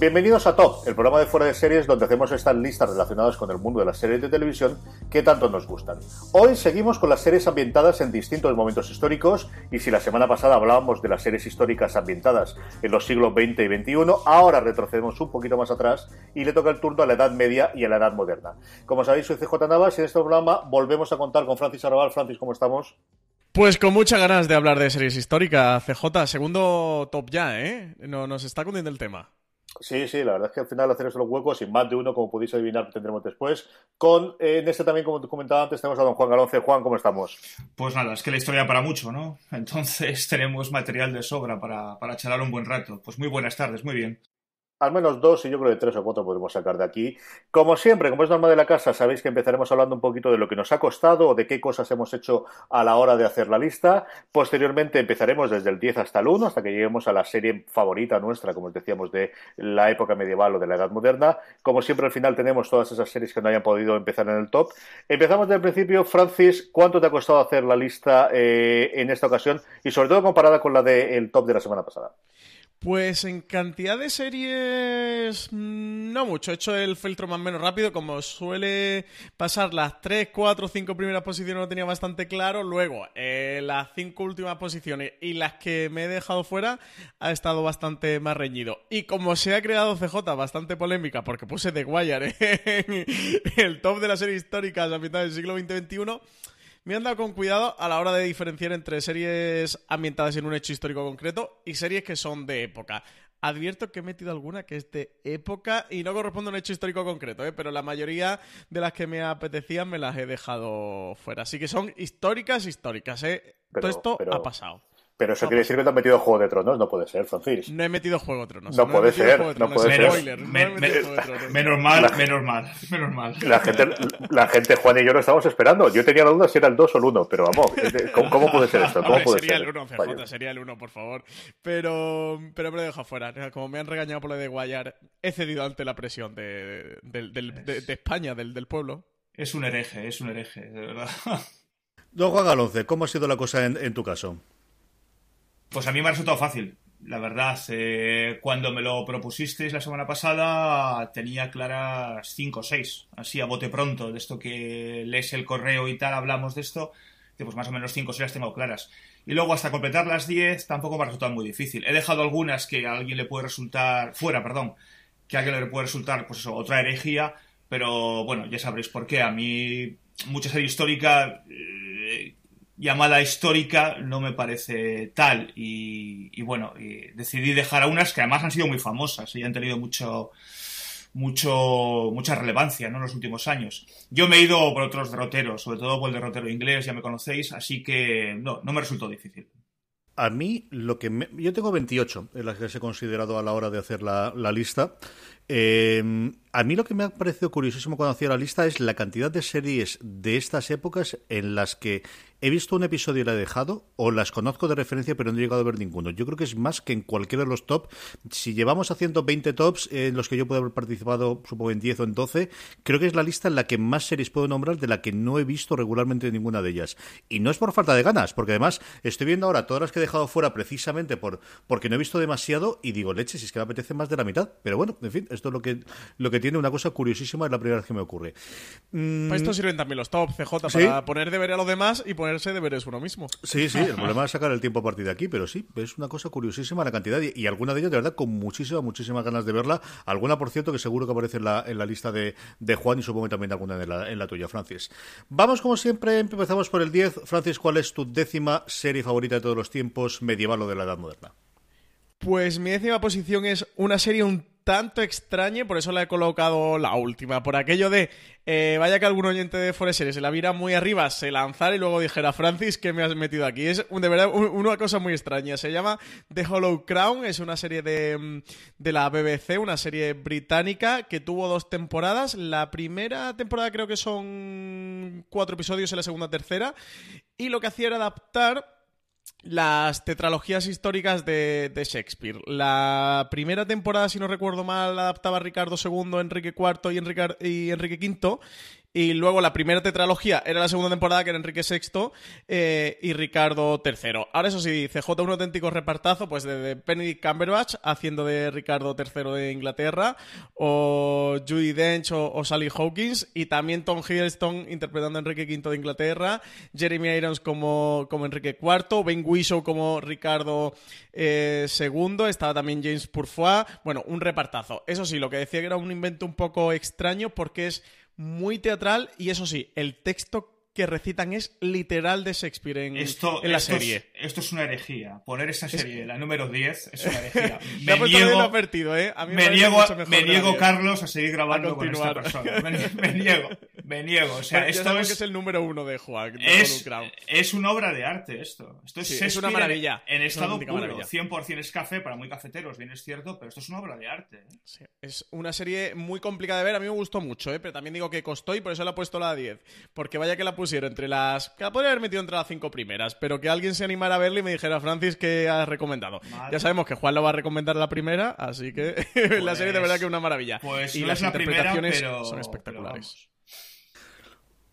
Bienvenidos a Top, el programa de fuera de series donde hacemos estas listas relacionadas con el mundo de las series de televisión que tanto nos gustan. Hoy seguimos con las series ambientadas en distintos momentos históricos y si la semana pasada hablábamos de las series históricas ambientadas en los siglos XX y XXI, ahora retrocedemos un poquito más atrás y le toca el turno a la Edad Media y a la Edad Moderna. Como sabéis, soy CJ Navas y en este programa volvemos a contar con Francis Arrabal. Francis, ¿cómo estamos? Pues con muchas ganas de hablar de series históricas, CJ. Segundo top ya, ¿eh? No, nos está cundiendo el tema. Sí, sí, la verdad es que al final hacer los huecos, sin más de uno, como podéis adivinar, tendremos después. Con, eh, en este también, como comentaba antes, tenemos a don Juan Galonce. Juan, ¿cómo estamos? Pues nada, es que la historia para mucho, ¿no? Entonces tenemos material de sobra para, para charlar un buen rato. Pues muy buenas tardes, muy bien. Al menos dos y yo creo que tres o cuatro podemos sacar de aquí. Como siempre, como es norma de la casa, sabéis que empezaremos hablando un poquito de lo que nos ha costado o de qué cosas hemos hecho a la hora de hacer la lista. Posteriormente empezaremos desde el 10 hasta el 1, hasta que lleguemos a la serie favorita nuestra, como os decíamos, de la época medieval o de la Edad Moderna. Como siempre, al final tenemos todas esas series que no hayan podido empezar en el top. Empezamos desde el principio. Francis, ¿cuánto te ha costado hacer la lista eh, en esta ocasión? Y sobre todo comparada con la del top de la semana pasada. Pues en cantidad de series mm, no mucho. He hecho el filtro más o menos rápido, como suele pasar las 3, 4, 5 primeras posiciones lo tenía bastante claro. Luego, eh, las 5 últimas posiciones y las que me he dejado fuera ha estado bastante más reñido. Y como se ha creado CJ bastante polémica, porque puse The Wire en el top de las series históricas a mitad del siglo XX-XXI, me han dado con cuidado a la hora de diferenciar entre series ambientadas en un hecho histórico concreto y series que son de época. Advierto que he metido alguna que es de época y no corresponde a un hecho histórico concreto, ¿eh? pero la mayoría de las que me apetecían me las he dejado fuera. Así que son históricas, históricas. ¿eh? Pero, Todo esto pero- ha pasado. Pero eso No, quiere decir que te has metido Juego de Tronos. No puede ser, Francis. No he metido Juego de Tronos. No puede ser, de no puede ser. No de menos mal, menos mal, menos mal. La gente, la gente, Juan y yo lo estamos esperando. Yo tenía la duda si era el 2 o el 1, pero vamos, ¿cómo, cómo puede ser esto? ¿Cómo Hombre, puede sería ser? el 1, CJ, sería el 1, por favor. Pero, pero me lo dejo fuera. Como me han regañado por lo de Guayar, he cedido ante la presión de, del- de- de España, del, del pueblo. Es un hereje, es un hereje, de verdad. Don Juan Galonce, ¿cómo ha sido la cosa en, en tu caso? Pues a mí me ha resultado fácil, la verdad. Cuando me lo propusisteis la semana pasada, tenía claras 5 o 6, así a bote pronto, de esto que lees el correo y tal, hablamos de esto, que pues más o menos 5 o 6 las tengo claras. Y luego hasta completar las 10 tampoco me ha resultado muy difícil. He dejado algunas que a alguien le puede resultar, fuera, perdón, que a alguien le puede resultar, pues eso, otra herejía, pero bueno, ya sabréis por qué. A mí, mucha serie histórica, eh, llamada histórica, no me parece tal. Y, bueno, decidí dejar a unas que además han sido muy famosas y han tenido mucho, mucho, mucha relevancia ¿no? en los últimos años. Yo me he ido por otros derroteros, sobre todo por el derrotero inglés, ya me conocéis, así que no, no me resultó difícil. A mí, lo que me- yo tengo 28 en las que he considerado a la hora de hacer la, la lista. Eh, a mí lo que me ha parecido curiosísimo cuando hacía la lista es la cantidad de series de estas épocas en las que he visto un episodio y la he dejado, o las conozco de referencia pero no he llegado a ver ninguno. Yo creo que es más que en cualquiera de los top. Si llevamos haciendo 20 tops en los que yo puedo haber participado, supongo en 10 o en 12, creo que es la lista en la que más series puedo nombrar de la que no he visto regularmente ninguna de ellas. Y no es por falta de ganas, porque además estoy viendo ahora todas las que he dejado fuera precisamente por porque no he visto demasiado y digo, leche, si es que me apetece más de la mitad. Pero bueno, en fin, esto es lo que, lo que tiene una cosa curiosísima, es la primera vez que me ocurre. Mm, Para esto sirven también los top CJ, ¿Sí? para poner deber a los demás y ponerse deberes uno mismo. Sí, sí, el problema es sacar el tiempo a partir de aquí, pero sí, es una cosa curiosísima la cantidad y, y alguna de ellas, de verdad, con muchísimas, muchísimas ganas de verla. Alguna, por cierto, que seguro que aparece en la, en la lista de, de Juan y supongo que también alguna en la, en la tuya, Francis. Vamos, como siempre, empezamos por el 10. Francis, ¿cuál es tu décima serie favorita de todos los tiempos, medieval o de la Edad Moderna? Pues mi décima posición es una serie un tanto extraña, por eso la he colocado la última. Por aquello de, eh, vaya que algún oyente de Forest Series se la viera muy arriba, se lanzara y luego dijera, Francis, ¿qué me has metido aquí? Es de verdad un- una cosa muy extraña. Se llama The Hollow Crown, es una serie de, mm, de la BBC, una serie británica que tuvo dos temporadas. La primera temporada creo que son cuatro episodios y la segunda tercera. Y lo que hacía era adaptar las tetralogías históricas de, de Shakespeare. La primera temporada, si no recuerdo mal, la adaptaba Ricardo II, Enrique IV y Enrique, y Enrique V. Y luego la primera tetralogía era la segunda temporada, que era Enrique VI eh, y Ricardo III. Ahora, eso sí, CJ un auténtico repartazo, pues de, de Benedict Cumberbatch haciendo de Ricardo III de Inglaterra, o Judy Dench o, o Sally Hawkins, y también Tom Hiddleston interpretando a Enrique V de Inglaterra, Jeremy Irons como, como Enrique IV, Ben Whishaw como Ricardo eh, II, estaba también James Purfoy. Bueno, un repartazo. Eso sí, lo que decía que era un invento un poco extraño porque es muy teatral y eso sí, el texto que recitan es literal de Shakespeare en, Esto, en la esto es- serie. esto es una herejía. Poner esa serie, la número 10, es una herejía. Me niego, advertido, ¿eh? A mí me niego, me. Carlos, a seguir grabando A con esta persona. Me, me niego, me niego. O sea, Bueno, esto es, que es el número uno de Juan. de es, es una obra de arte esto. Esto es, Sí, es una maravilla. En, estado puro. maravilla. 100% es café, para muy cafeteros, bien es cierto, pero esto es una obra de arte. ¿eh? Sí, es una serie muy complicada de ver. A mí me gustó mucho, ¿eh? pero también digo que costó y por eso la he puesto la 10. Porque vaya que la pusieron entre las. que la podría haber metido entre las cinco primeras, pero que alguien se animara a verla y me dijera, Francis, que has recomendado. Ya sabemos que Juan lo va a recomendar la primera, así que la serie de verdad que es una maravilla. Pues y no las es la primera, interpretaciones pero. son espectaculares.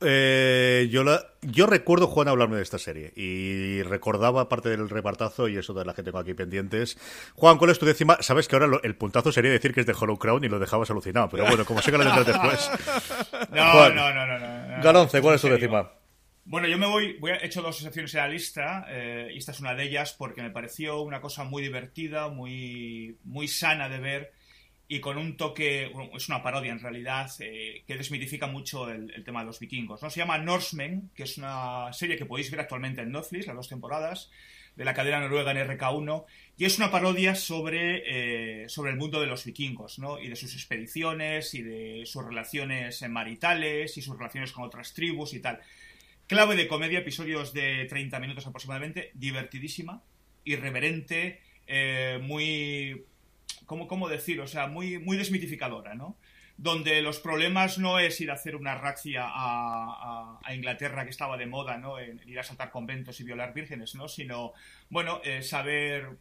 Eh, yo, la, yo recuerdo, Juan, hablarme de esta serie y recordaba parte del repartazo y eso de la que tengo aquí pendientes. Juan, ¿cuál es tu décima? Sabes que ahora lo- el puntazo sería decir que es de Hollow Crown y lo dejabas alucinado, pero bueno, como sé que lo tendrás después. No, Juan. no, no, no, no, no. Galonce, ¿cuál es tu décima? Bueno, yo me voy, voy a, he hecho dos secciones en la lista, eh, y esta es una de ellas porque me pareció una cosa muy divertida, muy, muy sana de ver y con un toque, es una parodia en realidad, eh, que desmitifica mucho el, tema de los vikingos. ¿no? Se llama Norsemen, que es una serie que podéis ver actualmente en Netflix, las dos temporadas, de la cadena noruega en RK1, y es una parodia sobre, eh, sobre el mundo de los vikingos, ¿no? Y de sus expediciones, y de sus relaciones maritales, y sus relaciones con otras tribus y tal. Clave de comedia, episodios de 30 minutos aproximadamente, divertidísima, irreverente, eh, muy... ¿cómo, ¿Cómo decir? O sea, muy, muy desmitificadora, ¿no? Donde los problemas no es ir a hacer una razzia a, a- a Inglaterra que estaba de moda, ¿no? En, ir a saltar conventos y violar vírgenes, ¿no? Sino, bueno, eh, saber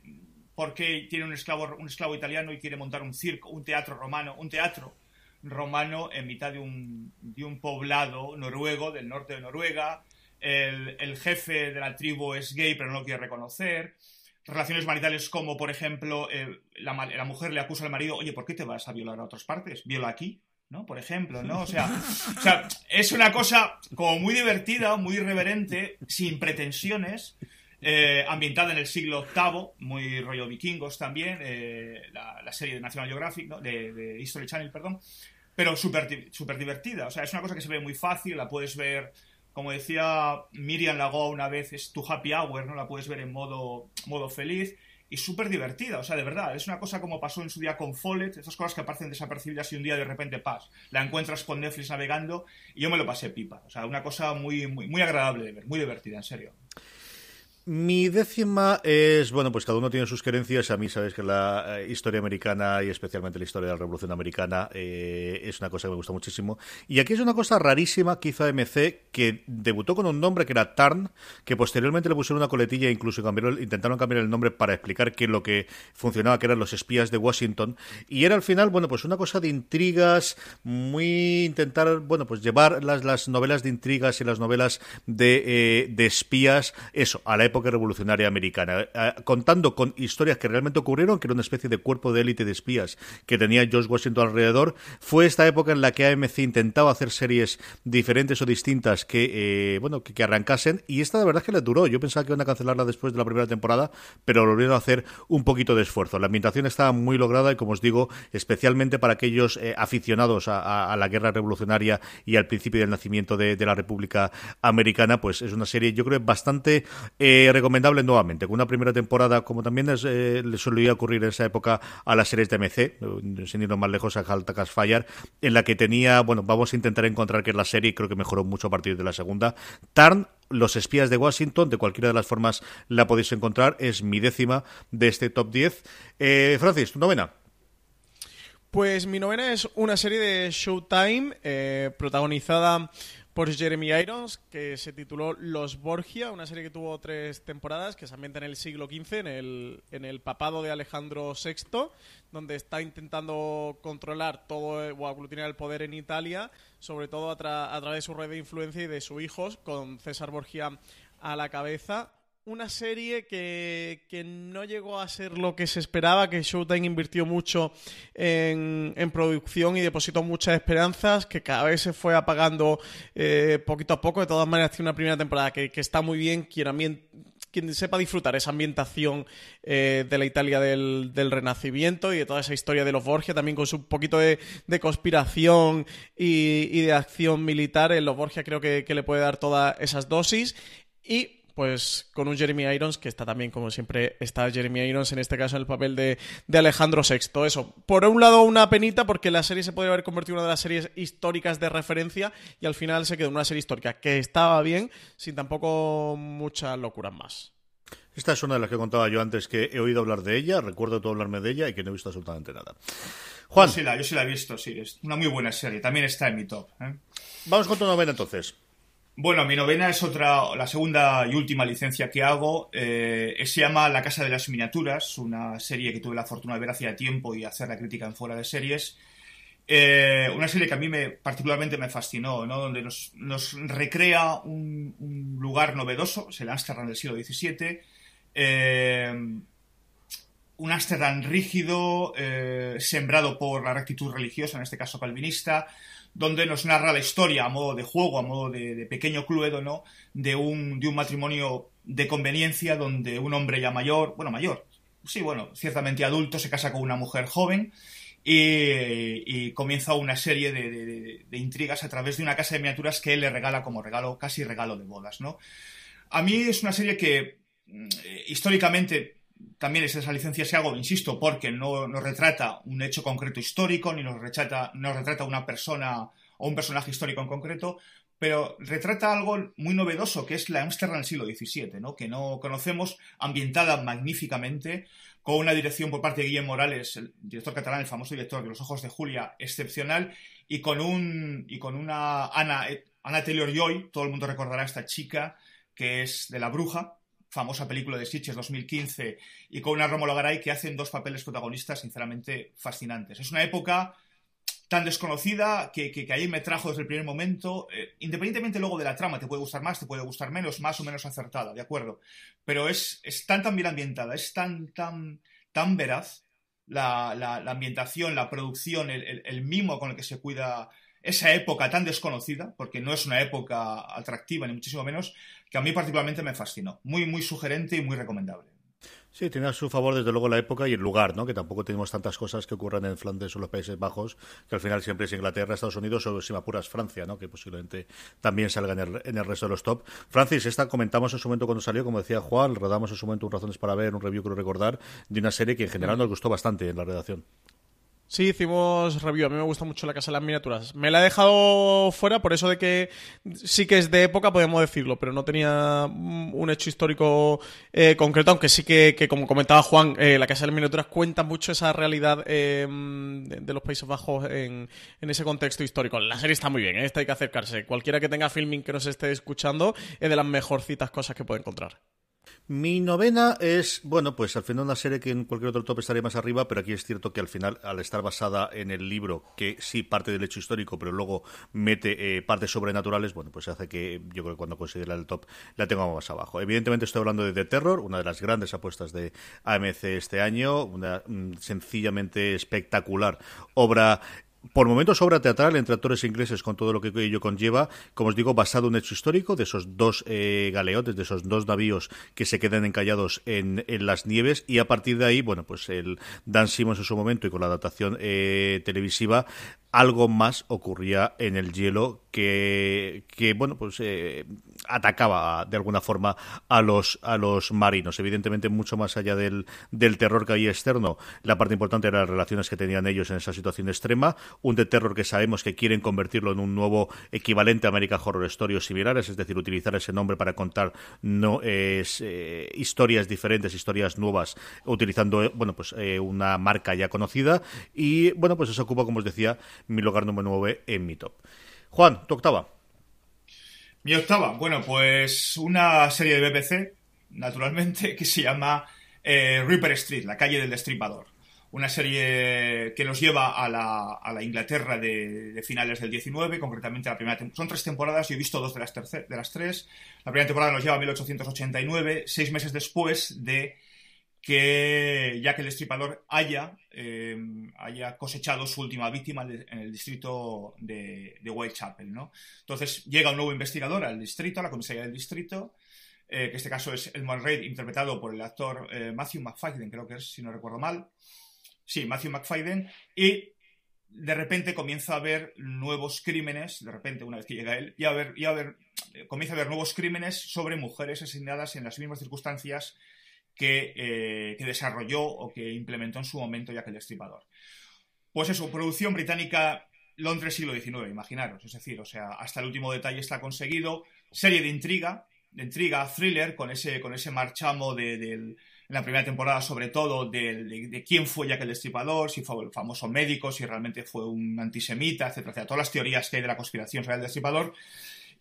por qué tiene un esclavo, un esclavo italiano y quiere montar un circo, un teatro romano, un teatro romano en mitad de un, de un poblado noruego del norte de Noruega. El, el jefe de la tribu es gay pero no lo quiere reconocer. Relaciones maritales como, por ejemplo, eh, la, mujer le acusa al marido, oye, ¿por qué te vas a violar a otras partes? Viola aquí, ¿no? Por ejemplo, ¿no? O sea, o sea, es una cosa como muy divertida, muy irreverente, sin pretensiones, eh, ambientada en el siglo VIII, muy rollo vikingos también, eh, la, la serie de National Geographic, ¿no? de, de History Channel, perdón, pero súper súper divertida. O sea, es una cosa que se ve muy fácil, la puedes ver, como decía Miriam Lago una vez, es tu happy hour, ¿no? La puedes ver en modo, modo feliz y súper divertida. O sea, de verdad, es una cosa como pasó en su día con Follett, esas cosas que aparecen desapercibidas y un día de repente pas. La encuentras con Netflix navegando y yo me lo pasé pipa. O sea, una cosa muy, muy, muy agradable de ver, muy divertida, en serio. Mi décima es, bueno, pues cada uno tiene sus creencias. A mí sabéis que la eh, historia americana y especialmente la historia de la Revolución Americana eh, es una cosa que me gusta muchísimo. Y aquí es una cosa rarísima que hizo AMC, que debutó con un nombre que era Tarn, que posteriormente le pusieron una coletilla e incluso cambiaron- intentaron cambiar el nombre para explicar que lo que funcionaba, que eran los espías de Washington. Y era al final, bueno, pues una cosa de intrigas, muy intentar, bueno, pues llevar las, las novelas de intrigas y las novelas de, eh, de espías, eso, a la época época revolucionaria americana, eh, contando con historias que realmente ocurrieron, que era una especie de cuerpo de élite de espías que tenía George Washington alrededor. Fue esta época en la que AMC intentaba hacer series diferentes o distintas que, eh, bueno, que, arrancasen, y esta de verdad que le duró. Yo pensaba que iban a cancelarla después de la primera temporada, pero volvieron a hacer un poquito de esfuerzo. La ambientación estaba muy lograda y, como os digo, especialmente para aquellos eh, aficionados a, la guerra revolucionaria y al principio del nacimiento de, de, la República Americana, pues es una serie, yo creo, bastante eh, recomendable nuevamente. Con una primera temporada, como también es, eh, le solía ocurrir en esa época a las series de MC, eh, sin irnos más lejos a Haltakas Fire, en la que tenía, bueno, vamos a intentar encontrar que es la serie, creo que mejoró mucho a partir de la segunda. Tarn los espías de Washington, de cualquiera de las formas la podéis encontrar, es mi décima de este top 10. Eh, Francis, tu novena. Pues mi novena es una serie de Showtime eh, protagonizada por Jeremy Irons, que se tituló Los Borgia, una serie que tuvo tres temporadas, que se ambienta en el siglo XV, en el, en el papado de Alejandro VI, donde está intentando controlar todo o aglutinar el poder en Italia, sobre todo a, a través de su red de influencia y de sus hijos, con César Borgia a la cabeza una serie que, que, no llegó a ser lo que se esperaba, que Showtime invirtió mucho en, en producción y depositó muchas esperanzas, que cada vez se fue apagando eh, poquito a poco. De todas maneras, tiene una primera temporada que, que está muy bien, quien, quien, sepa disfrutar esa ambientación eh, de la Italia del, del, Renacimiento y de toda esa historia de los Borgia, también con su poquito de, de conspiración y, y, de acción militar. En los Borgia creo que, que le puede dar todas esas dosis. Y pues con un Jeremy Irons, que está también, como siempre, está Jeremy Irons, en este caso en el papel de, de, Alejandro VI. Eso, por un lado una penita, porque la serie se podría haber convertido en una de las series históricas de referencia, y al final se quedó en una serie histórica que estaba bien, sin tampoco muchas locuras más. Esta es una de las que contaba yo antes, que he oído hablar de ella, recuerdo todo hablarme de ella y que no he visto absolutamente nada. Juan. Yo sí la, yo sí la he visto, sí, es una muy buena serie, también está en mi top. ¿eh? Vamos con tu novena entonces. Bueno, mi novena es otra, la segunda y última licencia que hago. Eh, se llama La Casa de las Miniaturas, una serie que tuve la fortuna de ver hacía tiempo y hacer la crítica en fuera de series. Eh, una serie que a mí me, particularmente me fascinó, ¿no? donde nos, recrea un, lugar novedoso, es el Ámsterdam del siglo XVII. Eh, un Ámsterdam rígido, sembrado por la rectitud religiosa, en este caso calvinista, donde nos narra la historia a modo de juego, a modo de, pequeño cluedo, ¿no? De un, de un matrimonio de conveniencia donde un hombre ya mayor, bueno, mayor, sí, bueno, ciertamente adulto, se casa con una mujer joven y, comienza una serie de, de, de, intrigas a través de una casa de miniaturas que él le regala como regalo, casi regalo de bodas, ¿no? A mí es una serie que mm, históricamente también es esa licencia se hago, insisto, porque no nos retrata un hecho concreto histórico, ni nos retrata, nos retrata una persona o un personaje histórico en concreto, pero retrata algo muy novedoso, que es la Ámsterdam del siglo XVII, ¿no? que no conocemos, ambientada magníficamente, con una dirección por parte de Guillermo Morales, el director catalán, el famoso director de Los Ojos de Julia, excepcional, y con, un, y con una Ana, Ana Taylor-Joy, todo el mundo recordará a esta chica, que es de La Bruja, famosa película de Sitges 2015, y con una Rómulo Garay que hacen dos papeles protagonistas sinceramente fascinantes. Es una época tan desconocida que, que, que ahí me trajo desde el primer momento, eh, independientemente luego de la trama, te puede gustar más, te puede gustar menos, más o menos acertada, ¿de acuerdo? Pero es, es tan, tan bien ambientada, es tan, tan, tan veraz la, la, la ambientación, la producción, el, el, el, mimo con el que se cuida esa época tan desconocida, porque no es una época atractiva, ni muchísimo menos, que a mí particularmente me fascinó. Muy, muy sugerente y muy recomendable. Sí, tiene a su favor desde luego la época y el lugar, ¿no? Que tampoco tenemos tantas cosas que ocurran en Flandes o los Países Bajos, que al final siempre es Inglaterra, Estados Unidos o si me apuras Francia, ¿no? Que posiblemente también salga en el, en el, resto de los top. Francis, esta comentamos en su momento cuando salió, como decía Juan, rodamos en su momento un Razones para Ver, un review, creo recordar, de una serie que en general nos gustó bastante en la redacción. Sí, hicimos review. A mí me gusta mucho la Casa de las Miniaturas. Me la he dejado fuera por eso de que sí que es de época, podemos decirlo, pero no tenía un hecho histórico eh, concreto, aunque sí que, que como comentaba Juan, eh, la Casa de las Miniaturas cuenta mucho esa realidad eh, de, de, los Países Bajos en, ese contexto histórico. La serie está muy bien, esta hay que acercarse. Cualquiera que tenga filming que nos esté escuchando es de las mejorcitas cosas que puede encontrar. Mi novena es, bueno, pues al final una serie que en cualquier otro top estaría más arriba, pero aquí es cierto que al final, al estar basada en el libro, que sí parte del hecho histórico, pero luego mete eh, partes sobrenaturales, bueno, pues hace que yo creo que cuando considera el top la tengo más abajo. Evidentemente estoy hablando de The Terror, una de las grandes apuestas de AMC este año, una mm, sencillamente espectacular obra por momentos obra teatral entre actores ingleses con todo lo que ello conlleva, como os digo, basado en un hecho histórico de esos dos eh, galeotes, de esos dos navíos que se quedan encallados en, las nieves y a partir de ahí, bueno, pues el Dan Simmons en su momento y con la adaptación eh, televisiva algo más ocurría en el hielo que, bueno, pues eh, atacaba de alguna forma a los, a los marinos. Evidentemente, mucho más allá del, del terror que hay externo, la parte importante era las relaciones que tenían ellos en esa situación extrema. Un de terror que sabemos que quieren convertirlo en un nuevo equivalente a American Horror Story o similares, es decir, utilizar ese nombre para contar no es, eh, historias diferentes, historias nuevas, utilizando bueno pues eh, una marca ya conocida. Y bueno, pues eso ocupa, como os decía, mi lugar número 9 en mi top. Juan, tu octava. Mi octava, bueno, pues una serie de BBC, naturalmente, que se llama eh, Ripper Street, la calle del destripador. Una serie que nos lleva a la, a la Inglaterra de, finales del 19, concretamente la primera Son tres temporadas, yo he visto dos de las, de las tres. La primera temporada nos lleva a 1889, seis meses después de que ya que el destripador haya, eh, haya cosechado su última víctima en el distrito de, de, Whitechapel. ¿no? Entonces llega un nuevo investigador al distrito, a la comisaría del distrito, eh, que este caso es Edmund Reid, interpretado por el actor eh, Matthew McFadden, creo que es, si no recuerdo mal. Sí, Matthew McFadden. Y de repente comienza a haber nuevos crímenes, de repente, una vez que llega él, y a ver, y a ver, comienza a haber nuevos crímenes sobre mujeres asesinadas en las mismas circunstancias que, eh, que, desarrolló o que implementó en su momento que el Destripador. Pues eso, producción británica Londres siglo XIX, imaginaros, es decir, o sea, hasta el último detalle está conseguido, serie de intriga, de intriga, thriller, con ese, con ese marchamo de, en la primera temporada, sobre todo, de, quién fue Jack el Destripador, si fue el famoso médico, si realmente fue un antisemita, etcétera, etcétera. Todas las teorías que hay de la conspiración sobre el Destripador.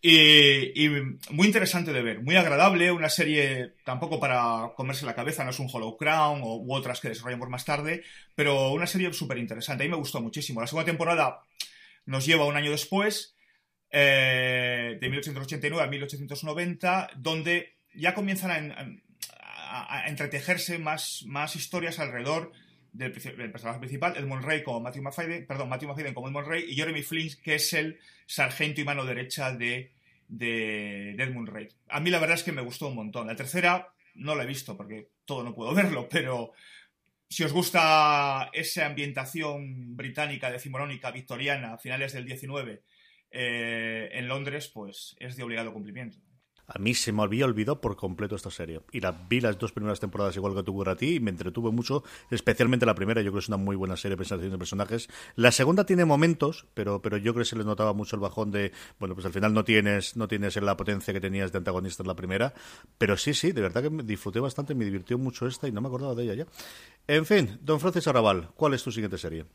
Y, muy interesante de ver, muy agradable, una serie tampoco para comerse la cabeza, no es un Hollow Crown o, u otras que desarrollamos más tarde, pero una serie súper interesante, a mí me gustó muchísimo. La segunda temporada nos lleva un año después, eh, de 1889 a 1890, donde ya comienzan a, a, entretejerse más, más historias alrededor del, del, personaje principal, Edmund Rey como Matthew McFadden, perdón, Matthew McFadden como Edmund Rey y Jeremy Flynn, que es el sargento y mano derecha de, de, de Edmund Rey. A mí la verdad es que me gustó un montón. La tercera no la he visto porque todo no puedo verlo, pero si os gusta esa ambientación británica, decimonónica, victoriana, a finales del 19 eh, en Londres, pues es de obligado cumplimiento. A mí se me había olvidado por completo esta serie. Y la vi las dos primeras temporadas igual que tuvo a ti y me entretuve mucho, especialmente la primera. Yo creo que es una muy buena serie de presentación de personajes. La segunda tiene momentos, pero, pero yo creo que se les notaba mucho el bajón de, bueno, pues al final no tienes, no tienes la potencia que tenías de antagonista en la primera. Pero sí, sí, de verdad que me disfruté bastante, me divirtió mucho esta y no me acordaba de ella ya. En fin, don Francis Arrabal, ¿cuál es tu siguiente serie?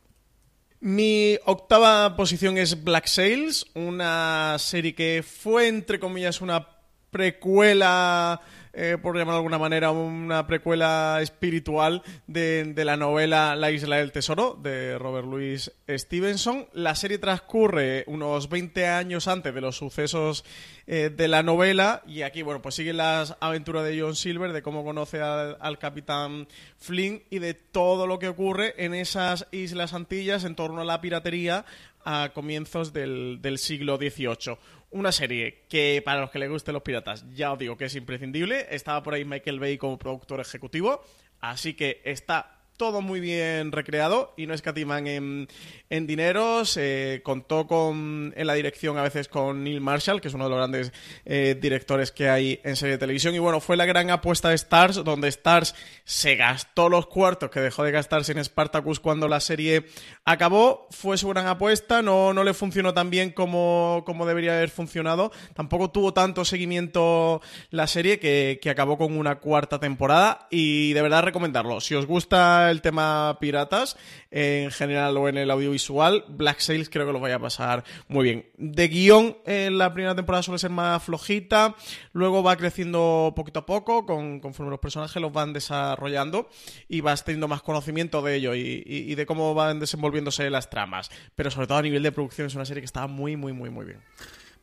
Mi octava posición es Black Sails, una serie que fue, entre comillas, una precuela, eh, por llamarlo de alguna manera, una precuela espiritual de, de, la novela La Isla del Tesoro de Robert Louis Stevenson. La serie transcurre unos 20 años antes de los sucesos eh, de la novela y aquí, bueno, pues sigue las aventuras de John Silver, de cómo conoce al, al capitán Flynn y de todo lo que ocurre en esas Islas Antillas en torno a la piratería a comienzos del, del siglo XVIII una serie que para los que les gusten los piratas, ya os digo que es imprescindible. Estaba por ahí Michael Bay como productor ejecutivo, así que está todo muy bien recreado y no escatiman en, en dineros. Eh, contó con, en la dirección a veces con Neil Marshall, que es uno de los grandes eh, directores que hay en serie de televisión. Y bueno, fue la gran apuesta de Stars, donde Stars se gastó los cuartos que dejó de gastarse en Spartacus cuando la serie acabó. Fue su gran apuesta, no, no le funcionó tan bien como, como debería haber funcionado. Tampoco tuvo tanto seguimiento la serie que, que acabó con una cuarta temporada. Y de verdad recomendarlo. Si os gusta el tema piratas, en general o en el audiovisual, Black Sails creo que lo vaya a pasar muy bien. De guion, en la primera temporada suele ser más flojita, luego va creciendo poquito a poco, con, conforme los personajes los van desarrollando y vas teniendo más conocimiento de ello y, y- y de cómo van desenvolviéndose las tramas. Pero sobre todo a nivel de producción es una serie que está muy, muy, muy, muy bien.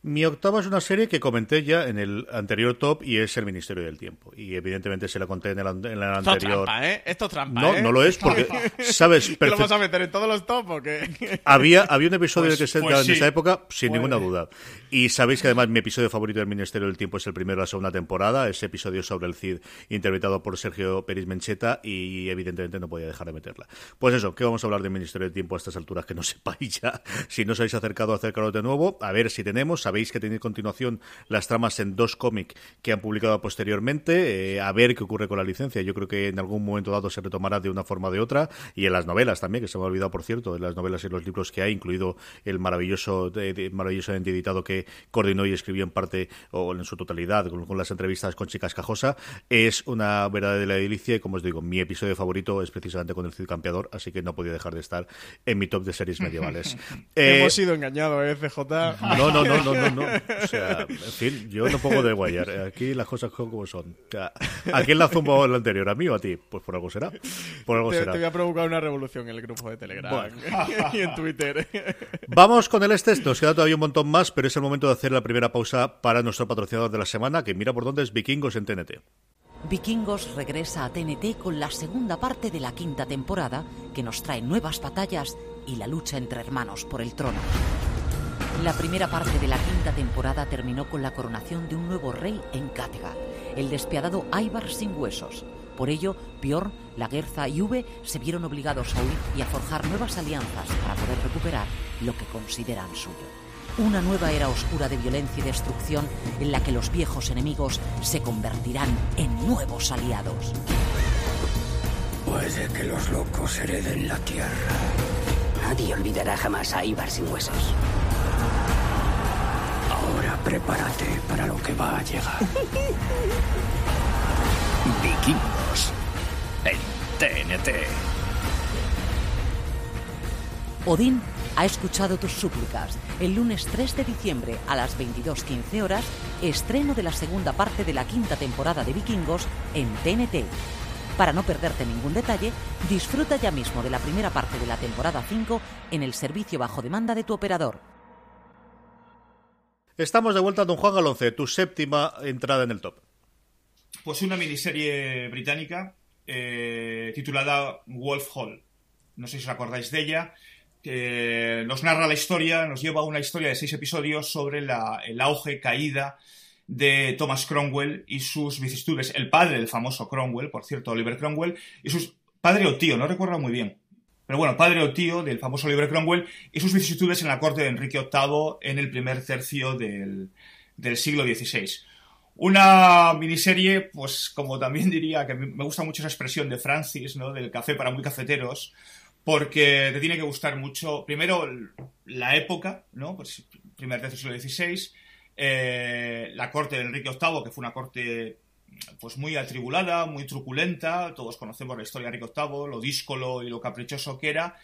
Mi octava es una serie que comenté ya en el anterior top y es El Ministerio del Tiempo. Y evidentemente se la conté en el, an- en el Esto es anterior. trampa, ¿eh? Esto es trampa, No, ¿eh? no lo es porque, ¿sabes? ¿Te lo vas a meter en todos los top o qué? Había, había un episodio Pues- que se pues en sí. esa época, sin Pues- ninguna duda. Y sabéis que además mi episodio favorito del Ministerio del Tiempo es el primero de la segunda temporada, ese episodio sobre el Cid, interpretado por Sergio Peris Mencheta, y evidentemente no podía dejar de meterla. Pues eso, ¿qué vamos a hablar del Ministerio del Tiempo a estas alturas que no sepáis ya? Si no os habéis acercado, acercaros de nuevo, a ver si tenemos. Sabéis que tenéis continuación las tramas en dos cómics que han publicado posteriormente, eh, a ver qué ocurre con la licencia. Yo creo que en algún momento dado se retomará de una forma o de otra, y en las novelas también, que se me ha olvidado, por cierto, en las novelas y los libros que hay, incluido el maravilloso, de, de- maravillosamente editado que coordinó y escribió en parte o en su totalidad con, con las entrevistas con Chicas Cajosa, es una verdadera delicia y como os digo, mi episodio favorito es precisamente con el Cid Campeador, así que no podía dejar de estar en mi top de series medievales. Eh, Hemos sido engañados, ¿eh, CJ? no, no, no, no, no, no. O sea, en fin, yo no pongo de guayar. Aquí las cosas son como son. O sea, ¿A quién la zumbó el anterior? ¿A mí o a ti? Pues por algo será. Por algo Te, será. te voy a provocar una revolución en el grupo de Telegram y en Twitter. Vamos con el este. Nos queda todavía un montón más, pero es el momento de hacer la primera pausa para nuestro patrocinador de la semana, que mira por dónde es Vikingos en TNT. Vikingos regresa a TNT con la segunda parte de la quinta temporada, que nos trae nuevas batallas y la lucha entre hermanos por el trono. La primera parte de la quinta temporada terminó con la coronación de un nuevo rey en Kattegat, el despiadado Ivar sin huesos. Por ello, Bjorn, Lagertha y Uve se vieron obligados a huir y a forjar nuevas alianzas para poder recuperar lo que consideran suyo. Una nueva era oscura de violencia y destrucción en la que los viejos enemigos se convertirán en nuevos aliados. Puede que los locos hereden la tierra. Nadie olvidará jamás a Ibar sin huesos. Ahora prepárate para lo que va a llegar. Vikingos en TNT. Odín ha escuchado tus súplicas. El lunes 3 de diciembre a las 22.15 horas, estreno de la segunda parte de la quinta temporada de Vikingos en TNT. Para no perderte ningún detalle, disfruta ya mismo de la primera parte de la temporada 5 en el servicio bajo demanda de tu operador. Estamos de vuelta, don Juan Galonce, tu séptima entrada en el top. Pues una miniserie británica eh, titulada Wolf Hall. No sé si os acordáis de ella. Que nos narra la historia, nos lleva a una historia de seis episodios sobre la- el auge, caída de Thomas Cromwell y sus vicisitudes. El padre del famoso Cromwell, por cierto, Oliver Cromwell, y sus padre o tío, no recuerdo muy bien. Pero bueno, padre o tío del famoso Oliver Cromwell y sus vicisitudes en la corte de Enrique VIII en el primer tercio del, del siglo XVI. Una miniserie, pues como también diría, que me gusta mucho esa expresión de Francis, ¿no? Del café para muy cafeteros, porque te tiene que gustar mucho, primero, la época, ¿no? Pues primer tercio del siglo XVI, eh, la corte de Enrique VIII, que fue una corte pues muy atribulada, muy truculenta, todos conocemos la historia de Enrique VIII, lo díscolo y lo caprichoso que era,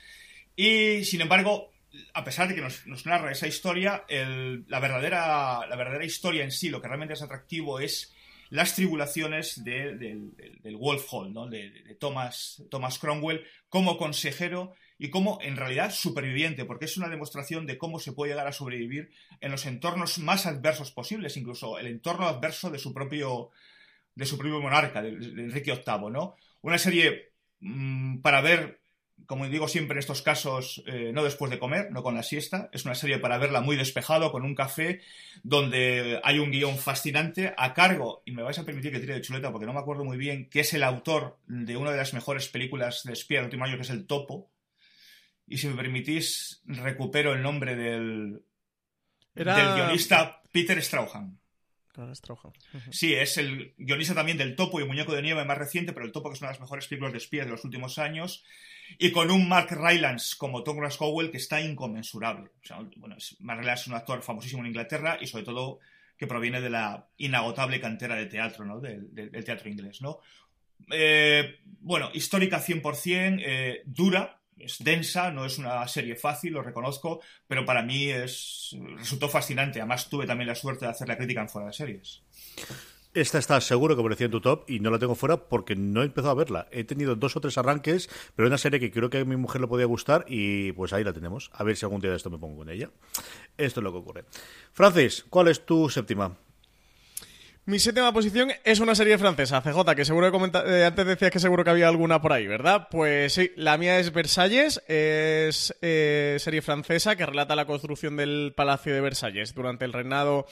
y sin embargo, a pesar de que nos, narra esa historia, la, verdadera, la verdadera historia en sí, lo que realmente es atractivo es las tribulaciones de- del- del Wolf Hall, ¿no? de, de Thomas, Thomas Cromwell como consejero y como en realidad superviviente, porque es una demostración de cómo se puede llegar a sobrevivir en los entornos más adversos posibles, incluso el entorno adverso de su propio, de su propio monarca, de, de Enrique VIII, ¿no? Una serie mm, para ver, como digo siempre en estos casos, eh, no después de comer, no con la siesta, es una serie para verla muy despejado, con un café, donde hay un guion fascinante a cargo, y me vais a permitir que tire de chuleta porque no me acuerdo muy bien, que es el autor de una de las mejores películas de espía del último año, que es El Topo. Y si me permitís, recupero el nombre del, Era- del guionista Peter Strauhan. Sí, es el guionista también del Topo y Muñeco de Nieve más reciente, pero el Topo que es una de las mejores películas de espías de los últimos años. Y con un Mark Rylance como Tom Cowell que está inconmensurable. O sea, bueno, Mark Rylance es un actor famosísimo en Inglaterra y sobre todo que proviene de la inagotable cantera de teatro, ¿no? Del, del- del teatro inglés, ¿no? Eh, bueno, histórica 100%, eh, dura, es densa, no es una serie fácil, lo reconozco, pero para mí es resultó fascinante. Además, tuve también la suerte de hacer la crítica en fuera de series. Esta está seguro que aparecía en tu top y no la tengo fuera porque no he empezado a verla. He tenido dos o tres arranques, pero una serie que creo que a mi mujer le podía gustar y pues ahí la tenemos. A ver si algún día de esto me pongo con ella. Esto es lo que ocurre. Francis, ¿cuál es tu séptima? Mi séptima posición es una serie francesa, CJ, que seguro que eh, antes decías que seguro que había alguna por ahí, ¿verdad? Pues sí, la mía es Versalles, es eh, serie francesa que relata la construcción del Palacio de Versalles. Durante el reinado